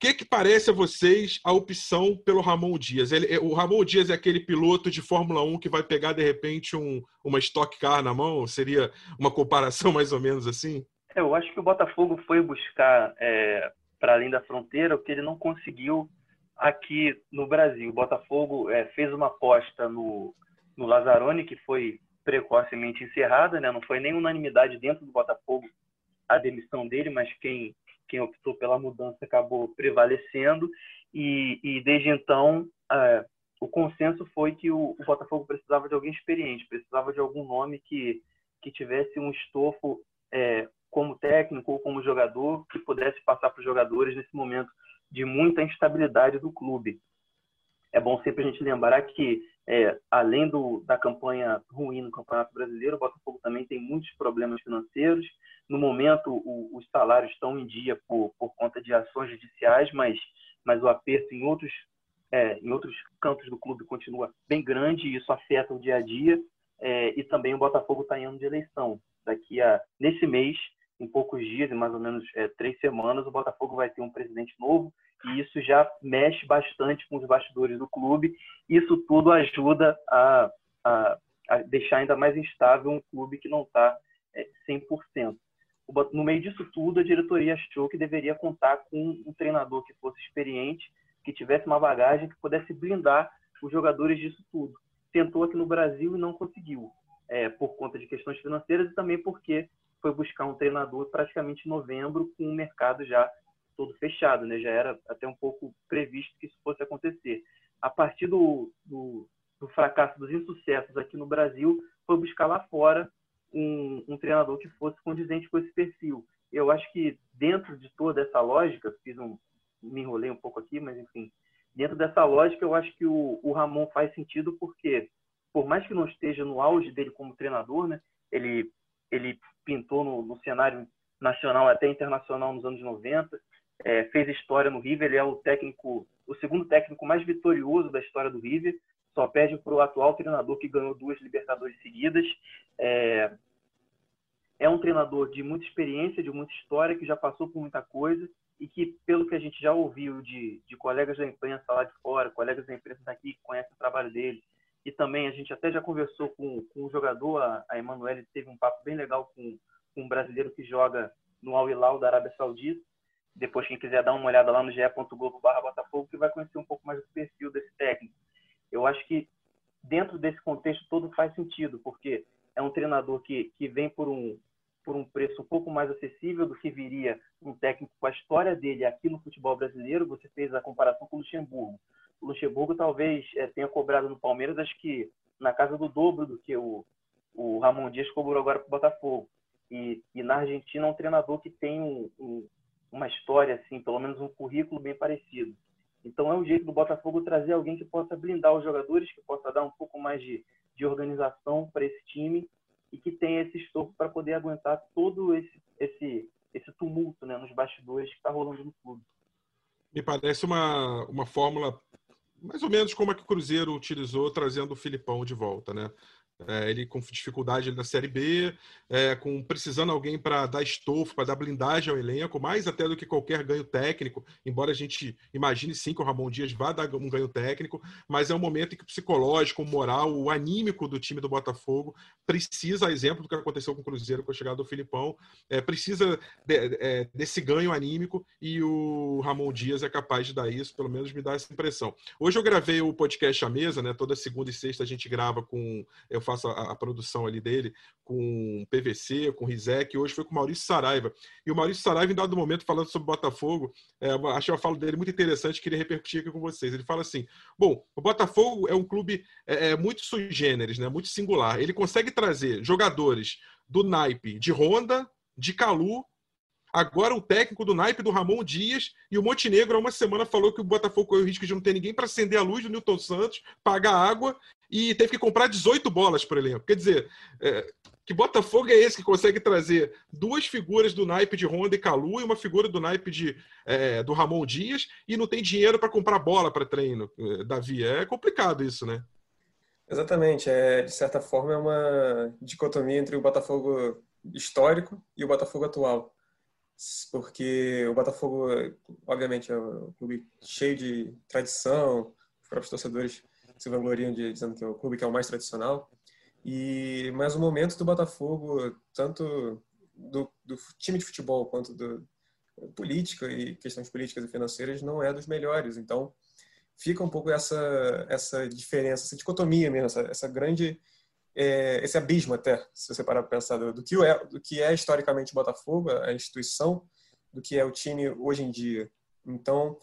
Speaker 1: que, que parece a vocês a opção pelo Ramon Dias? Ele, é, o Ramon Dias é aquele piloto de Fórmula 1 que vai pegar, de repente, um, uma Stock Car na mão? Seria uma comparação [LAUGHS] mais ou menos assim?
Speaker 2: Eu acho que o Botafogo foi buscar é, para além da fronteira o que ele não conseguiu aqui no Brasil. O Botafogo é, fez uma aposta no, no Lazzaroni, que foi precocemente encerrada, né? não foi nem unanimidade dentro do Botafogo a demissão dele, mas quem quem optou pela mudança acabou prevalecendo e, e desde então é, o consenso foi que o, o, Botafogo precisava de alguém experiente, precisava de algum nome que, que tivesse um estofo é, como técnico ou como jogador que pudesse passar para os jogadores nesse momento de muita instabilidade do clube. É bom sempre a gente lembrar que é, além do, da campanha ruim no Campeonato Brasileiro, o Botafogo também tem muitos problemas financeiros. No momento, o, os salários estão em dia por, por conta de ações judiciais, mas, mas o aperto em outros, é, em outros cantos do clube continua bem grande e isso afeta o dia a dia. É, e também o Botafogo está em ano de eleição. Daqui a nesse mês, em poucos dias, em mais ou menos é, três semanas, o Botafogo vai ter um presidente novo e isso já mexe bastante com os bastidores do clube. Isso tudo ajuda a, a, a deixar ainda mais instável um clube que não está é, 100%. No meio disso tudo, a diretoria achou que deveria contar com um treinador que fosse experiente, que tivesse uma bagagem que pudesse blindar os jogadores disso tudo. Tentou aqui no Brasil e não conseguiu, é, por conta de questões financeiras e também porque foi buscar um treinador praticamente em novembro, com o mercado já todo fechado, né? Já era até um pouco previsto que isso fosse acontecer. A partir do, do, do fracasso, dos insucessos aqui no Brasil, foi buscar lá fora um, um, treinador que fosse condizente com esse perfil. Eu acho que dentro de toda essa lógica, fiz um, me enrolei um pouco aqui, mas enfim, dentro dessa lógica, eu acho que o, o Ramon faz sentido porque, por mais que não esteja no auge dele como treinador, né? Ele ele pintou no, no cenário nacional até internacional nos anos 90, é, fez história no River, ele é o técnico, o segundo técnico mais vitorioso da história do River, só perde para o atual treinador que ganhou duas Libertadores seguidas. É, é um treinador de muita experiência, de muita história, que já passou por muita coisa e que, pelo que a gente já ouviu de, de colegas da imprensa lá de fora, colegas da imprensa daqui que conhecem o trabalho dele, e também a gente até já conversou com, com o jogador, a, a Emanuele teve um papo bem legal com, com um brasileiro que joga no Al Hilal da Arábia Saudita, depois, quem quiser dar uma olhada lá no ge.globo barra Botafogo, que vai conhecer um pouco mais do perfil desse técnico. Eu acho que dentro desse contexto todo faz sentido, porque é um treinador que, que vem por um, por um preço um pouco mais acessível do que viria um técnico com a história dele aqui no futebol brasileiro. Você fez a comparação com o Luxemburgo. O Luxemburgo talvez é, tenha cobrado no Palmeiras, acho que na casa do dobro do que o, o Ramon Dias cobrou agora para o Botafogo. E, e, na Argentina é um treinador que tem um, um, uma história, assim, pelo menos um currículo bem parecido. Então é um jeito do Botafogo trazer alguém que possa blindar os jogadores, que possa dar um pouco mais de, de organização para esse time e que tenha esse estofo para poder aguentar todo esse, esse, esse tumulto né, nos bastidores que está rolando no clube.
Speaker 1: Me parece uma, uma fórmula mais ou menos como a que o Cruzeiro utilizou trazendo o Filipão de volta, né? É, ele com dificuldade na Série B, é, com precisando alguém para dar estofo, para dar blindagem ao elenco, mais até do que qualquer ganho técnico, embora a gente imagine sim que o Ramon Dias vá dar um ganho técnico, mas é um momento em que o psicológico, o moral, o anímico do time do Botafogo precisa, exemplo do que aconteceu com o Cruzeiro com a chegada do Filipão, é, precisa de, é, desse ganho anímico e o Ramon Dias é capaz de dar isso, pelo menos me dá essa impressão. Hoje eu gravei o podcast à mesa, né? Toda segunda e sexta a gente grava com. Eu faço a, a, produção ali dele com PVC, com Rizek, hoje foi com o Maurício Saraiva. E o Maurício Saraiva, em dado momento, falando sobre Botafogo, é, acho a fala dele muito interessante, queria repercutir aqui com vocês. Ele fala assim: bom, o Botafogo é um clube é, é muito sui generis, né, muito singular. Ele consegue trazer jogadores do naipe de Honda, de Calu, Agora o técnico do naipe do Ramon Dias e o Montenegro há uma semana falou que o Botafogo correu o risco de não ter ninguém para acender a luz do Newton Santos, pagar água e teve que comprar 18 bolas por elenco. Quer dizer, é, que Botafogo é esse que consegue trazer duas figuras do naipe de Honda e Calu e uma figura do naipe de, é, do Ramon Dias e não tem dinheiro para comprar bola para treino, é, Davi? É complicado isso, né?
Speaker 3: Exatamente. É, de certa forma, é uma dicotomia entre o Botafogo histórico e o Botafogo atual porque o Botafogo, obviamente, é um clube cheio de tradição, os próprios torcedores se vangloriam de, dizendo que é o clube que é o mais tradicional. E mas o momento do Botafogo, tanto do, do time de futebol quanto do política e questões políticas e financeiras não é dos melhores. Então fica um pouco essa essa diferença, essa dicotomia mesmo, essa, essa grande é, esse abismo até, se você parar para pensar, do, do, que é, do que é historicamente o Botafogo, a instituição, do que é o time hoje em dia. Então,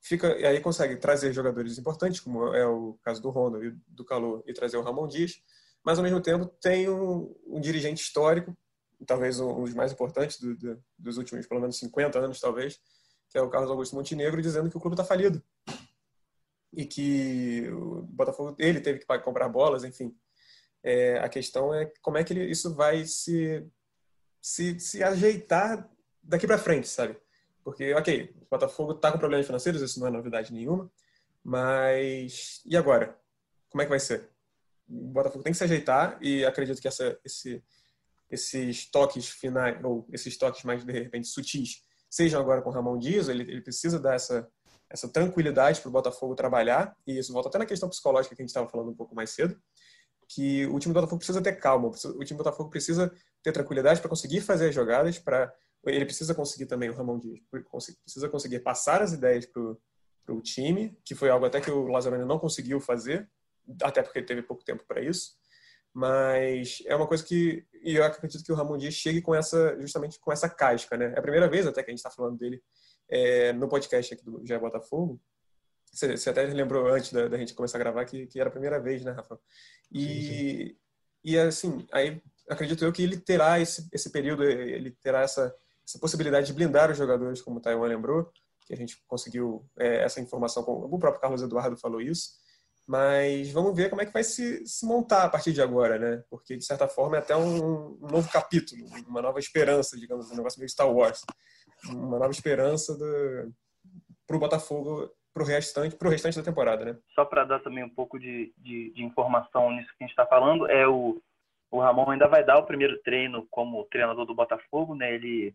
Speaker 3: fica e aí consegue trazer jogadores importantes, como é o caso do Ronda e do Calor, e trazer o Ramon Dias, mas ao mesmo tempo tem um, um dirigente histórico, talvez um, dos mais importantes do, do, dos últimos, pelo menos 50 anos, talvez, que é o Carlos Augusto Montenegro, dizendo que o clube está falido. e que o Botafogo ele teve que comprar bolas, enfim. É, a questão é como é que ele, isso vai se, se, se ajeitar daqui para frente, sabe? Porque, ok, o Botafogo está com problemas financeiros, isso não é novidade nenhuma, mas e agora? Como é que vai ser? O Botafogo tem que se ajeitar e acredito que essa, esse, esses toques finais, ou esses toques mais, de repente, sutis, sejam agora com o Ramon Dias, ele, ele precisa dar essa, essa tranquilidade para o Botafogo trabalhar, e isso volta até na questão psicológica que a gente estava falando um pouco mais cedo, que o time do Botafogo precisa ter calma, o time do Botafogo precisa ter tranquilidade para conseguir fazer as jogadas, para ele precisa conseguir também, o Ramon Dias, precisa conseguir passar as ideias para o time, que foi algo até que o Lazarone não conseguiu fazer, até porque ele teve pouco tempo para isso, mas é uma coisa que e eu acredito que o Ramon Dias chegue com essa justamente com essa casca, né? É a primeira vez até que a gente está falando dele é, no podcast aqui do Jair Botafogo. Você, você, até lembrou antes da, da, gente começar a gravar que, que era a primeira vez, né, Rafa? E, sim, sim. e assim, aí acredito eu que ele terá esse, esse período, ele terá essa, essa possibilidade de blindar os jogadores, como o Taiwan lembrou, que a gente conseguiu é, essa informação, com, o próprio Carlos Eduardo falou isso, mas vamos ver como é que vai se, se montar a partir de agora, né? Porque, de certa forma, é até um, um novo capítulo, uma nova esperança, digamos, um negócio meio Star Wars. Uma nova esperança para o Botafogo para o restante, pro restante da temporada, né?
Speaker 2: Só para dar também um pouco de, de, de, informação nisso que a gente está falando, é o, o Ramon ainda vai dar o primeiro treino como treinador do Botafogo, né? Ele,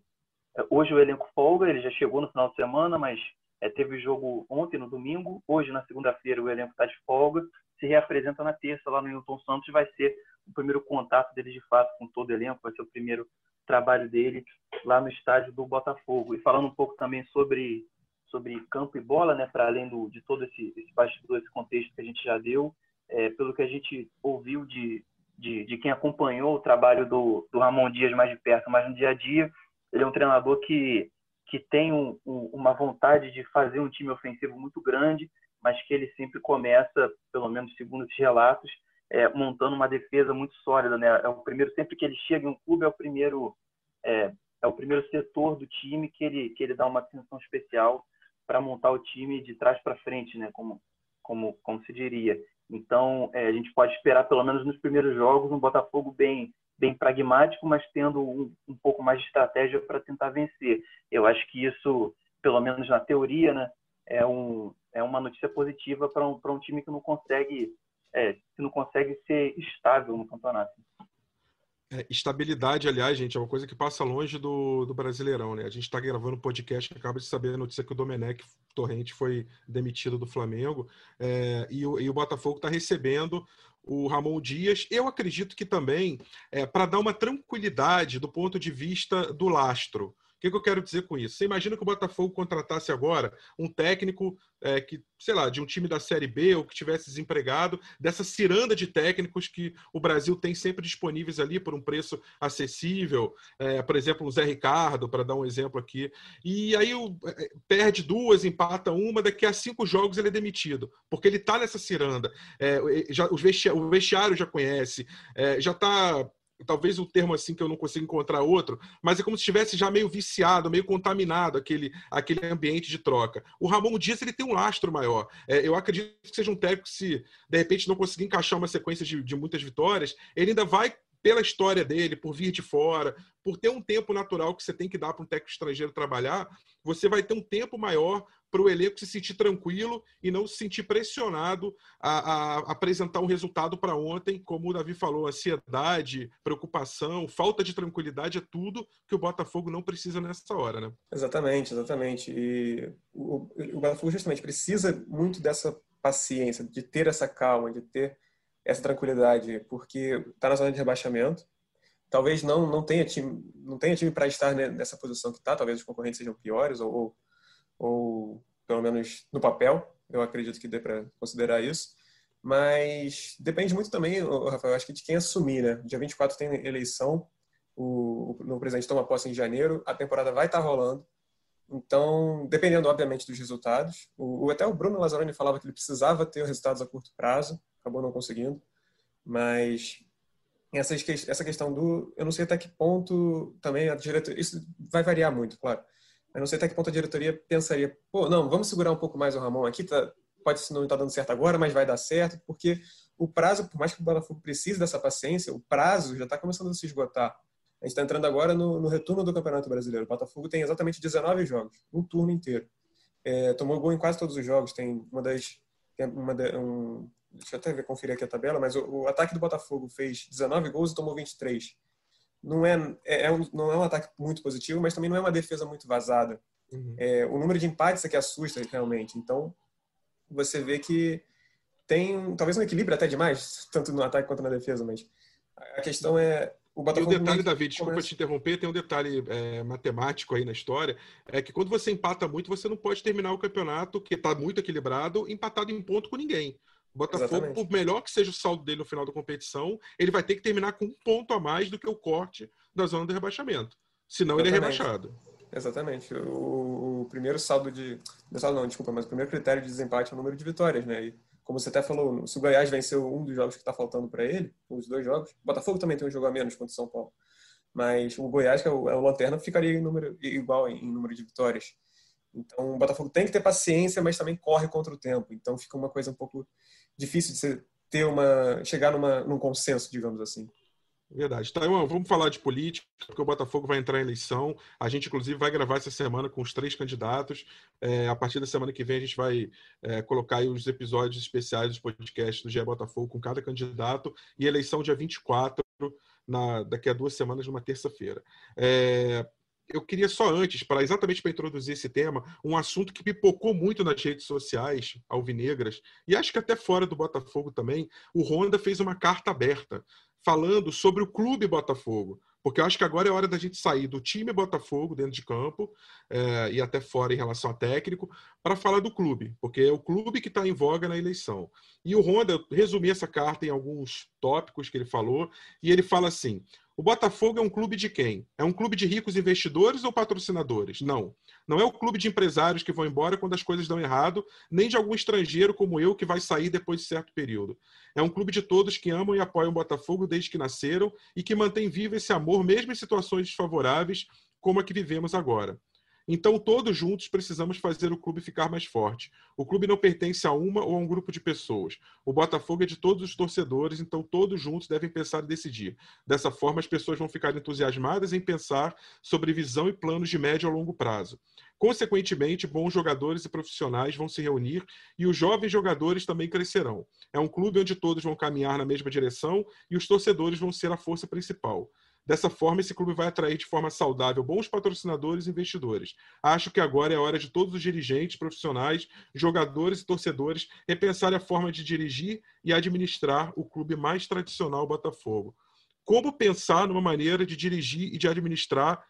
Speaker 2: hoje o elenco folga, ele já chegou no final de semana, mas é, teve jogo ontem, no domingo. Hoje, na segunda-feira, o elenco está de folga. Se reapresenta na terça lá no Newton Santos. Vai ser o primeiro contato dele, de fato, com todo o elenco. Vai ser o primeiro trabalho dele lá no estádio do Botafogo. E falando um pouco também sobre, sobre campo e bola, né, para além do, de todo esse, esse bastidor, esse contexto que a gente já deu, é, pelo que a gente ouviu de, de, de, quem acompanhou o trabalho do, do Ramon Dias mais de perto, mas no dia a dia, ele é um treinador que que tem um, um, uma vontade de fazer um time ofensivo muito grande, mas que ele sempre começa, pelo menos segundo os relatos, é, montando uma defesa muito sólida, né? É o primeiro sempre que ele chega em um clube é o primeiro é, é o primeiro setor do time que ele que ele dá uma atenção especial para montar o time de trás para frente, né? Como como como se diria. Então é, a gente pode esperar pelo menos nos primeiros jogos um Botafogo bem bem pragmático, mas tendo um, um pouco mais de estratégia para tentar vencer. Eu acho que isso, pelo menos na teoria, né, é, um, é uma notícia positiva para um, um time que não consegue é, que não consegue ser estável no campeonato.
Speaker 1: É, estabilidade, aliás, gente, é uma coisa que passa longe do, do Brasileirão, né? A gente está gravando um podcast, acaba de saber a notícia que o Domenech Torrente foi demitido do Flamengo é, e, o, e o Botafogo está recebendo o Ramon Dias. Eu acredito que também é, para dar uma tranquilidade do ponto de vista do lastro que, que eu quero dizer com isso? Você imagina que o Botafogo contratasse agora um técnico é, que, sei lá, de um time da Série B ou que tivesse desempregado, dessa ciranda de técnicos que o Brasil tem sempre disponíveis ali por um preço acessível, é, por exemplo, o Zé Ricardo, para dar um exemplo aqui. E aí o, é, perde duas, empata uma, daqui a cinco jogos ele é demitido, porque ele está nessa ciranda. É, já, os vestiário, o vestiário já conhece, é, já está talvez o termo assim que eu não consigo encontrar outro, mas é como se estivesse já meio viciado, meio contaminado aquele, aquele ambiente de troca. O Ramon Dias ele tem um lastro maior. É, eu acredito que seja um técnico que se de repente não conseguir encaixar uma sequência de, de muitas vitórias, ele ainda vai pela história dele, por vir de fora, por ter um tempo natural que você tem que dar para um técnico estrangeiro trabalhar, você vai ter um tempo maior para o elenco se sentir tranquilo e não se sentir pressionado a, a apresentar um resultado para ontem, como o Davi falou, ansiedade, preocupação, falta de tranquilidade é tudo que o Botafogo não precisa nessa hora, né?
Speaker 3: Exatamente, exatamente. E o, o Botafogo justamente precisa muito dessa paciência, de ter essa calma, de ter essa tranquilidade, porque está na zona de rebaixamento. Talvez não não tenha time não tenha time para estar nessa posição que está. Talvez os concorrentes sejam piores ou, ou, pelo menos no papel. Eu acredito que dê para considerar isso. Mas depende muito também, Rafael, acho que de quem assumir, né? Dia 24 tem eleição, o, o, o presidente toma posse em janeiro, a temporada vai estar tá rolando. Então, dependendo, obviamente, dos resultados, o, até o Bruno Lazzaroni falava que ele precisava ter resultados a curto prazo, acabou não conseguindo. Mas essa, essa questão do. Eu não sei até que ponto também a diretoria. Isso vai variar muito, claro. Eu não sei até que ponto a diretoria pensaria: pô, não, vamos segurar um pouco mais o Ramon aqui, tá, pode não estar tá dando certo agora, mas vai dar certo, porque o prazo, por mais que o Botafogo precise dessa paciência, o prazo já está começando a se esgotar. A gente está entrando agora no, no, retorno do Campeonato Brasileiro. O Botafogo tem exatamente 19 jogos, um turno inteiro. É, tomou gol em quase todos os jogos. Tem uma das. Uma de, um, deixa eu até ver, conferir aqui a tabela, mas o, o, ataque do Botafogo fez 19 gols e tomou 23. Não é, é, é um, não é um ataque muito positivo, mas também não é uma defesa muito vazada. Uhum. É, o número de empates é que assusta realmente. Então, você vê que tem talvez um equilíbrio até demais, [LAUGHS] tanto no ataque quanto na defesa, mas a questão é
Speaker 1: o Botafogo e o detalhe, David, desculpa começa... te interromper, tem um detalhe é, matemático aí na história, é que quando você empata muito, você não pode terminar o campeonato, que está muito equilibrado, empatado em ponto com ninguém. O Botafogo, Exatamente. por melhor que seja o saldo dele no final da competição, ele vai ter que terminar com um ponto a mais do que o corte da zona de rebaixamento. Senão Exatamente. ele é rebaixado.
Speaker 3: Exatamente. O, o primeiro saldo de. Não, desculpa, mas o primeiro critério de desempate é o número de vitórias, né? E como você até falou, se o Goiás venceu um dos jogos que está faltando para ele, os dois jogos, o Botafogo também tem um jogo a menos contra o São Paulo. Mas o Goiás, que é o, é o Lanterna, ficaria em número, igual em, em, número de vitórias. Então o Botafogo tem que ter paciência, mas também corre contra o tempo. Então fica uma coisa um pouco difícil de ter uma. chegar numa, num consenso, digamos assim.
Speaker 1: Verdade. Tá, vamos falar de política, porque o Botafogo vai entrar em eleição. A gente, inclusive, vai gravar essa semana com os três candidatos. É, a partir da semana que vem, a gente vai é, colocar os episódios especiais dos podcasts do GE Botafogo com cada candidato. E eleição dia 24, na, daqui a duas semanas, numa terça-feira. É, eu queria só antes, para exatamente para introduzir esse tema, um assunto que pipocou muito nas redes sociais alvinegras, e acho que até fora do Botafogo também, o Honda fez uma carta aberta falando sobre o clube Botafogo. Porque eu acho que agora é hora da gente sair do time Botafogo dentro de campo é, e até fora em relação a técnico, para falar do clube, porque é o clube que está em voga na eleição. E o Honda, eu resumi essa carta em alguns tópicos que ele falou, e ele fala assim: o Botafogo é um clube de quem? É um clube de ricos investidores ou patrocinadores? Não. Não é o clube de empresários que vão embora quando as coisas dão errado, nem de algum estrangeiro como eu que vai sair depois de certo período. É um clube de todos que amam e apoiam o Botafogo desde que nasceram e que mantém vivo esse amor mesmo em situações desfavoráveis como a que vivemos agora. Então, todos juntos precisamos fazer o clube ficar mais forte. O clube não pertence a uma ou a um grupo de pessoas. O Botafogo é de todos os torcedores, então todos juntos devem pensar e decidir. Dessa forma, as pessoas vão ficar entusiasmadas em pensar sobre visão e planos de médio a longo prazo. Consequentemente, bons jogadores e profissionais vão se reunir e os jovens jogadores também crescerão. É um clube onde todos vão caminhar na mesma direção e os torcedores vão ser a força principal. Dessa forma, esse clube vai atrair de forma saudável bons patrocinadores e investidores. Acho que agora é hora de todos os dirigentes, profissionais, jogadores e torcedores repensarem a forma de dirigir e administrar o clube mais tradicional Botafogo. Como pensar numa maneira de dirigir e de administrar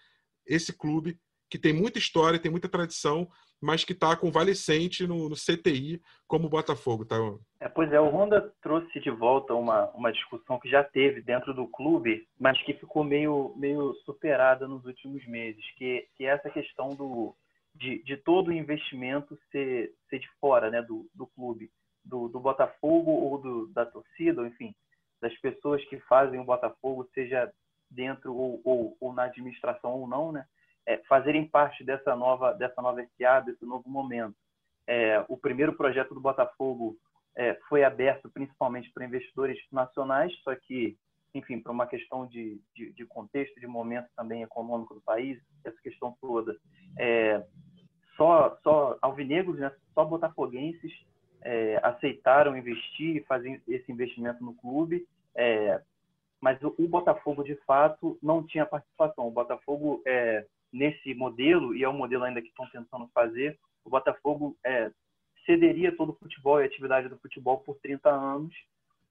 Speaker 1: esse clube que tem muita história, tem muita tradição, mas que está convalescente no, no, CTI, como o Botafogo, tá?
Speaker 2: É, pois é, o Honda trouxe de volta uma, uma discussão que já teve dentro do clube, mas que ficou meio, meio superada nos últimos meses, que, que é essa questão do, de, de todo o investimento ser, ser de fora né, do, do clube, do, do Botafogo ou do, da torcida, enfim, das pessoas que fazem o Botafogo, seja dentro ou, ou, ou na administração ou não, né? É, fazerem parte dessa nova, dessa nova SA, desse novo momento. É, o primeiro projeto do Botafogo é, foi aberto principalmente para investidores nacionais, só que, enfim, para uma questão de, de, de, contexto, de momento também econômico do país, essa questão toda, é, só, só alvinegros, né, só botafoguenses é, aceitaram investir e fazer esse investimento no clube, é, mas o, Botafogo, de fato, não tinha participação. O Botafogo é, nesse modelo, e é um modelo ainda que estão tentando fazer, o Botafogo é, cederia todo o futebol e a atividade do futebol por 30 anos,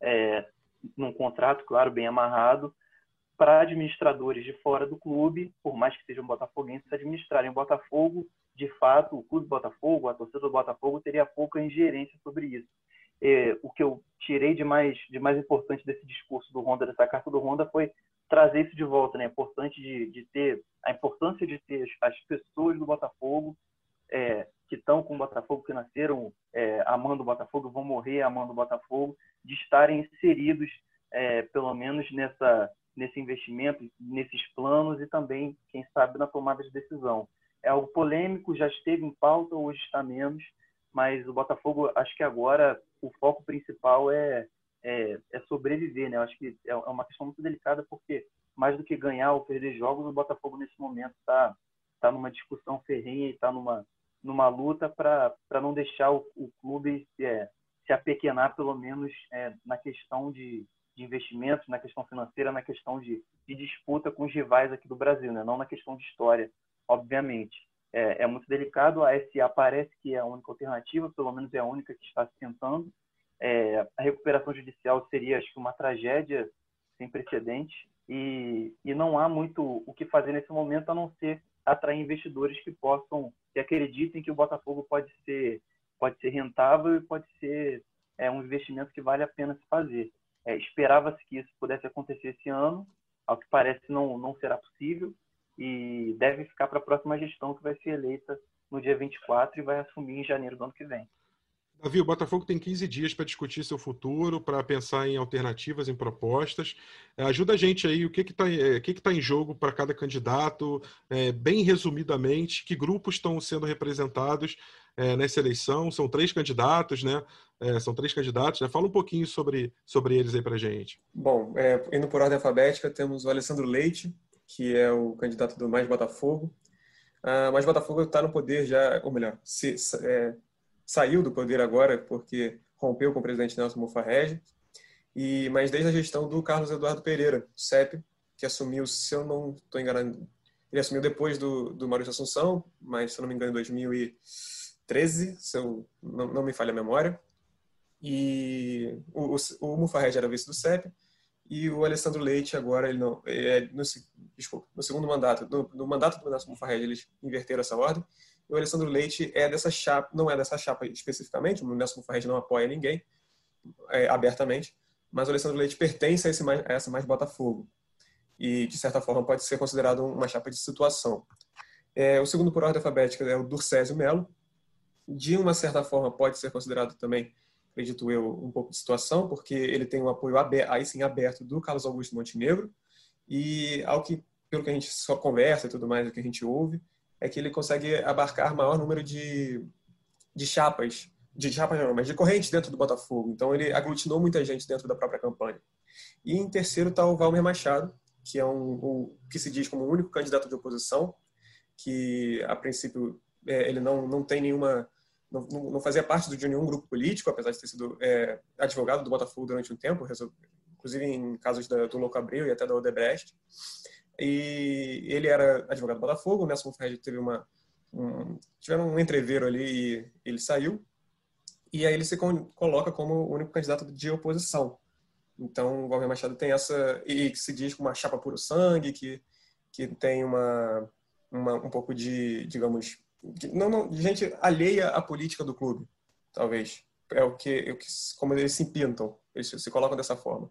Speaker 2: é, num contrato, claro, bem amarrado, para administradores de fora do clube, por mais que sejam botafoguenses, administrarem o Botafogo, de fato, o clube Botafogo, a torcida do Botafogo teria pouca ingerência sobre isso. É, o que eu tirei de mais, de mais importante desse discurso do Honda, dessa carta do Honda, foi trazer isso de volta, né? É importante de, de ter a importância de ter as, pessoas do Botafogo é, que estão com o Botafogo, que nasceram é, amando o Botafogo, vão morrer amando o Botafogo, de estarem inseridos, é, pelo menos nessa nesse investimento, nesses planos e também, quem sabe, na tomada de decisão. É algo polêmico, já esteve em pauta, hoje está menos, mas o Botafogo, acho que agora o foco principal é, é, é sobreviver, né? Eu acho que é, é uma questão muito delicada, porque mais do que ganhar ou perder jogos, o Botafogo nesse momento está tá numa discussão ferrenha e está numa, numa luta para não deixar o, o clube é, se apequenar, pelo menos é, na questão de, de investimentos, na questão financeira, na questão de, de disputa com os rivais aqui do Brasil, né? não na questão de história, obviamente é, é, muito delicado. A SA parece que é a única alternativa, pelo menos é a única que está se tentando. É, a recuperação judicial seria, acho que, uma tragédia sem precedentes e, e não há muito o que fazer nesse momento a não ser atrair investidores que possam, que acreditem que o Botafogo pode ser, pode ser rentável e pode ser é, um investimento que vale a pena se fazer. É, Esperava-se que isso pudesse acontecer esse ano, ao que parece não, não será possível e deve ficar para a próxima gestão que vai ser eleita no dia 24 e vai assumir em janeiro do ano que vem.
Speaker 1: Davi, o Botafogo tem 15 dias para discutir seu futuro, para pensar em alternativas, em propostas. É, ajuda a gente aí, o que está é, que que tá em jogo para cada candidato, é, bem resumidamente, que grupos estão sendo representados é, nessa eleição? São três candidatos, né? É, são três candidatos, né? Fala um pouquinho sobre, sobre eles aí para gente.
Speaker 3: Bom, é, indo por ordem alfabética, temos o Alessandro Leite, que é o candidato do Mais Botafogo. Ah, Mais Botafogo está no poder já, ou melhor, se, é, saiu do poder agora porque rompeu com o presidente Nelson Mufarrege, e mas desde a gestão do Carlos Eduardo Pereira, CEP, que assumiu, se eu não estou enganado, ele assumiu depois do, do Maurício Assunção, mas se eu não me engano em 2013, se eu não, não me falha a memória. E o, o, o Mufarrege era vice do CEP, e o Alessandro Leite agora ele não é, no, desculpa, no segundo mandato no, no mandato do Nelson Mufarrege eles inverteram essa ordem o Alessandro Leite é dessa chapa não é dessa chapa especificamente o Nelson Mufarrege não apoia ninguém é, abertamente mas o Alessandro Leite pertence a, mais, a essa mais Botafogo. E de certa forma pode ser considerado uma chapa de situação. É, o segundo por ordem alfabética é o Durcésio Melo. De uma certa forma pode ser considerado também acredito eu, um pouco de situação, porque ele tem um apoio aberto, aí sim aberto do Carlos Augusto Montenegro, e ao que, pelo que a gente só conversa e tudo mais, o que a gente ouve, é que ele consegue abarcar maior número de, de chapas, de chapas não, mas de correntes dentro do Botafogo. Então ele aglutinou muita gente dentro da própria campanha. E em terceiro está o Valmer Machado, que é um, que se diz como o único candidato de oposição, que a princípio é, ele não, não tem nenhuma não, não, fazia parte de nenhum grupo político, apesar de ter sido é, advogado do Botafogo durante um tempo, inclusive em casos da, do Louco Abreu e até da Odebrecht. E ele era advogado do Botafogo, o Nelson Fred teve uma um, tiveram um entreveiro ali e ele saiu. E aí ele se coloca como o único candidato de oposição. Então, o Valmir Machado tem essa e que se diz com uma chapa puro sangue, que que tem uma, uma um pouco de, digamos, não, não, gente alheia à política do clube, talvez. É o que, é o que como eles se pintam, eles se colocam dessa forma.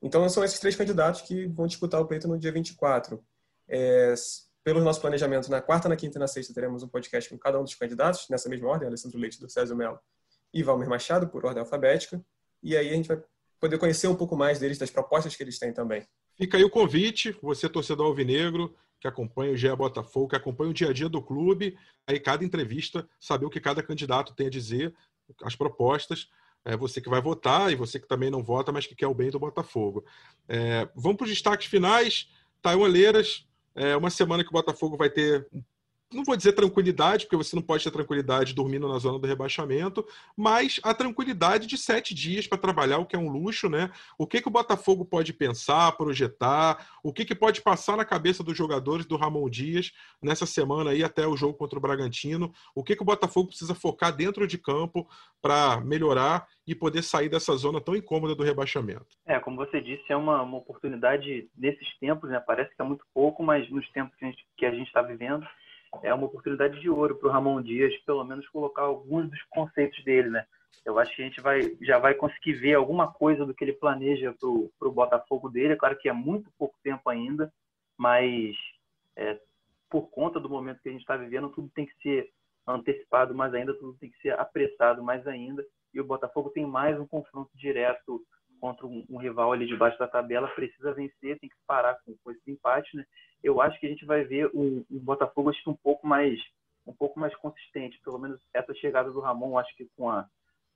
Speaker 3: Então, são esses três candidatos que vão disputar o pleito no dia 24. É, pelo nosso planejamento, na quarta, na quinta e na sexta, teremos um podcast com cada um dos candidatos, nessa mesma ordem, Alessandro Leite, do César Melo e Valmer Machado, por ordem alfabética. E aí a gente vai poder conhecer um pouco mais deles, das propostas que eles têm também.
Speaker 1: Fica aí o convite, você torcedor alvinegro, que acompanha o GE Botafogo, que acompanha o dia a dia do clube, aí cada entrevista, saber o que cada candidato tem a dizer, as propostas. É você que vai votar e você que também não vota, mas que quer o bem do Botafogo. É, vamos para os destaques finais. Taiwan é uma semana que o Botafogo vai ter não vou dizer tranquilidade, porque você não pode ter tranquilidade dormindo na zona do rebaixamento, mas a tranquilidade de sete dias para trabalhar, o que é um luxo, né? O que, que o Botafogo pode pensar, projetar, o que, que pode passar na cabeça dos jogadores do Ramon Dias nessa semana aí até o jogo contra o Bragantino, o que, que o Botafogo precisa focar dentro de campo para melhorar e poder sair dessa zona tão incômoda do rebaixamento.
Speaker 2: É, como você disse, é uma, uma oportunidade nesses tempos, né? Parece que é muito pouco, mas nos tempos que a gente está vivendo, é uma oportunidade de ouro para o Ramon Dias, pelo menos colocar alguns dos conceitos dele, né? Eu acho que a gente vai, já vai conseguir ver alguma coisa do que ele planeja para o Botafogo dele. É claro que é muito pouco tempo ainda, mas é, por conta do momento que a gente está vivendo, tudo tem que ser antecipado mais ainda, tudo tem que ser apressado mais ainda. E o Botafogo tem mais um confronto direto contra um, um, rival ali debaixo da tabela, precisa vencer, tem que parar com, com esse empate, né? Eu acho que a gente vai ver um, um Botafogo acho que um pouco mais um pouco mais consistente. Pelo menos essa chegada do Ramon, acho que com a,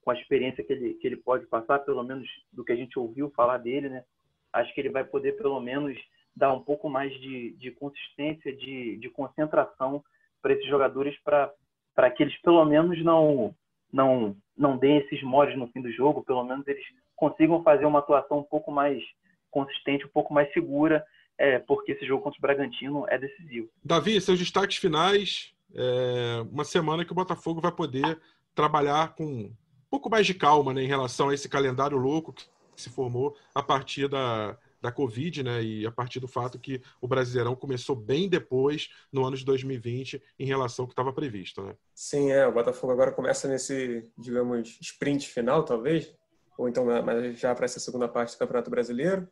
Speaker 2: com a experiência que ele, que ele pode passar, pelo menos do que a gente ouviu falar dele, né? Acho que ele vai poder, pelo menos, dar um pouco mais de, de consistência, de, de concentração para esses jogadores, para que eles, pelo menos, não, não, não deem esses moles no fim do jogo, pelo menos eles consigam fazer uma atuação um pouco mais consistente, um pouco mais segura, é, porque esse jogo contra o Bragantino é decisivo.
Speaker 1: Davi, seus destaques finais, é uma semana que o Botafogo vai poder trabalhar com um pouco mais de calma né, em relação a esse calendário louco que se formou a partir da, da Covid, né? E a partir do fato que o Brasileirão começou bem depois, no ano de 2020, em relação ao que estava previsto, né?
Speaker 3: Sim, é. O Botafogo agora começa nesse, digamos, sprint final, talvez, ou então já para essa segunda parte do Campeonato Brasileiro,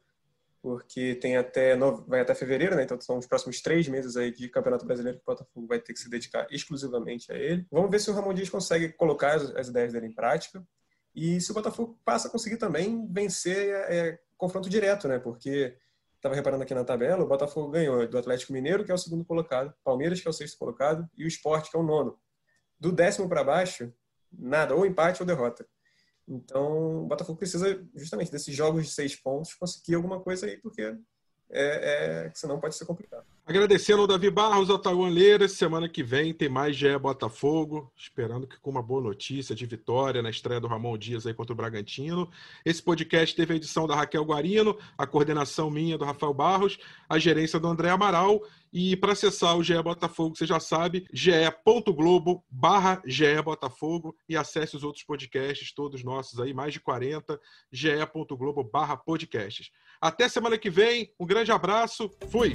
Speaker 3: porque tem até vai até fevereiro, né? Então são os próximos três meses aí de Campeonato Brasileiro que o Botafogo vai ter que se dedicar exclusivamente a ele. Vamos ver se o Ramon Dias consegue colocar as, as ideias dele em prática e se o Botafogo passa a conseguir também vencer é, é confronto direto, né? Porque estava reparando aqui na tabela, o Botafogo ganhou do Atlético Mineiro, que é o segundo colocado, Palmeiras, que é o sexto colocado, e o Sport, que é o nono. Do décimo para baixo, nada, ou empate ou derrota. Então, o Botafogo precisa justamente desses jogos de seis pontos conseguir alguma coisa aí, porque é, é, senão pode ser complicado.
Speaker 1: Agradecendo ao Davi Barros, ao Taiwan Leira. Semana que vem tem mais GE Botafogo. Esperando que com uma boa notícia de vitória na estreia do Ramon Dias aí contra o Bragantino. Esse podcast teve a edição da Raquel Guarino, a coordenação minha do Rafael Barros, a gerência do André Amaral. E para acessar o GE Botafogo, você já sabe, ge.globo barra GE Botafogo e acesse os outros podcasts, todos nossos aí, mais de 40, ge.globo barra podcasts. Até semana que vem, um grande abraço, fui!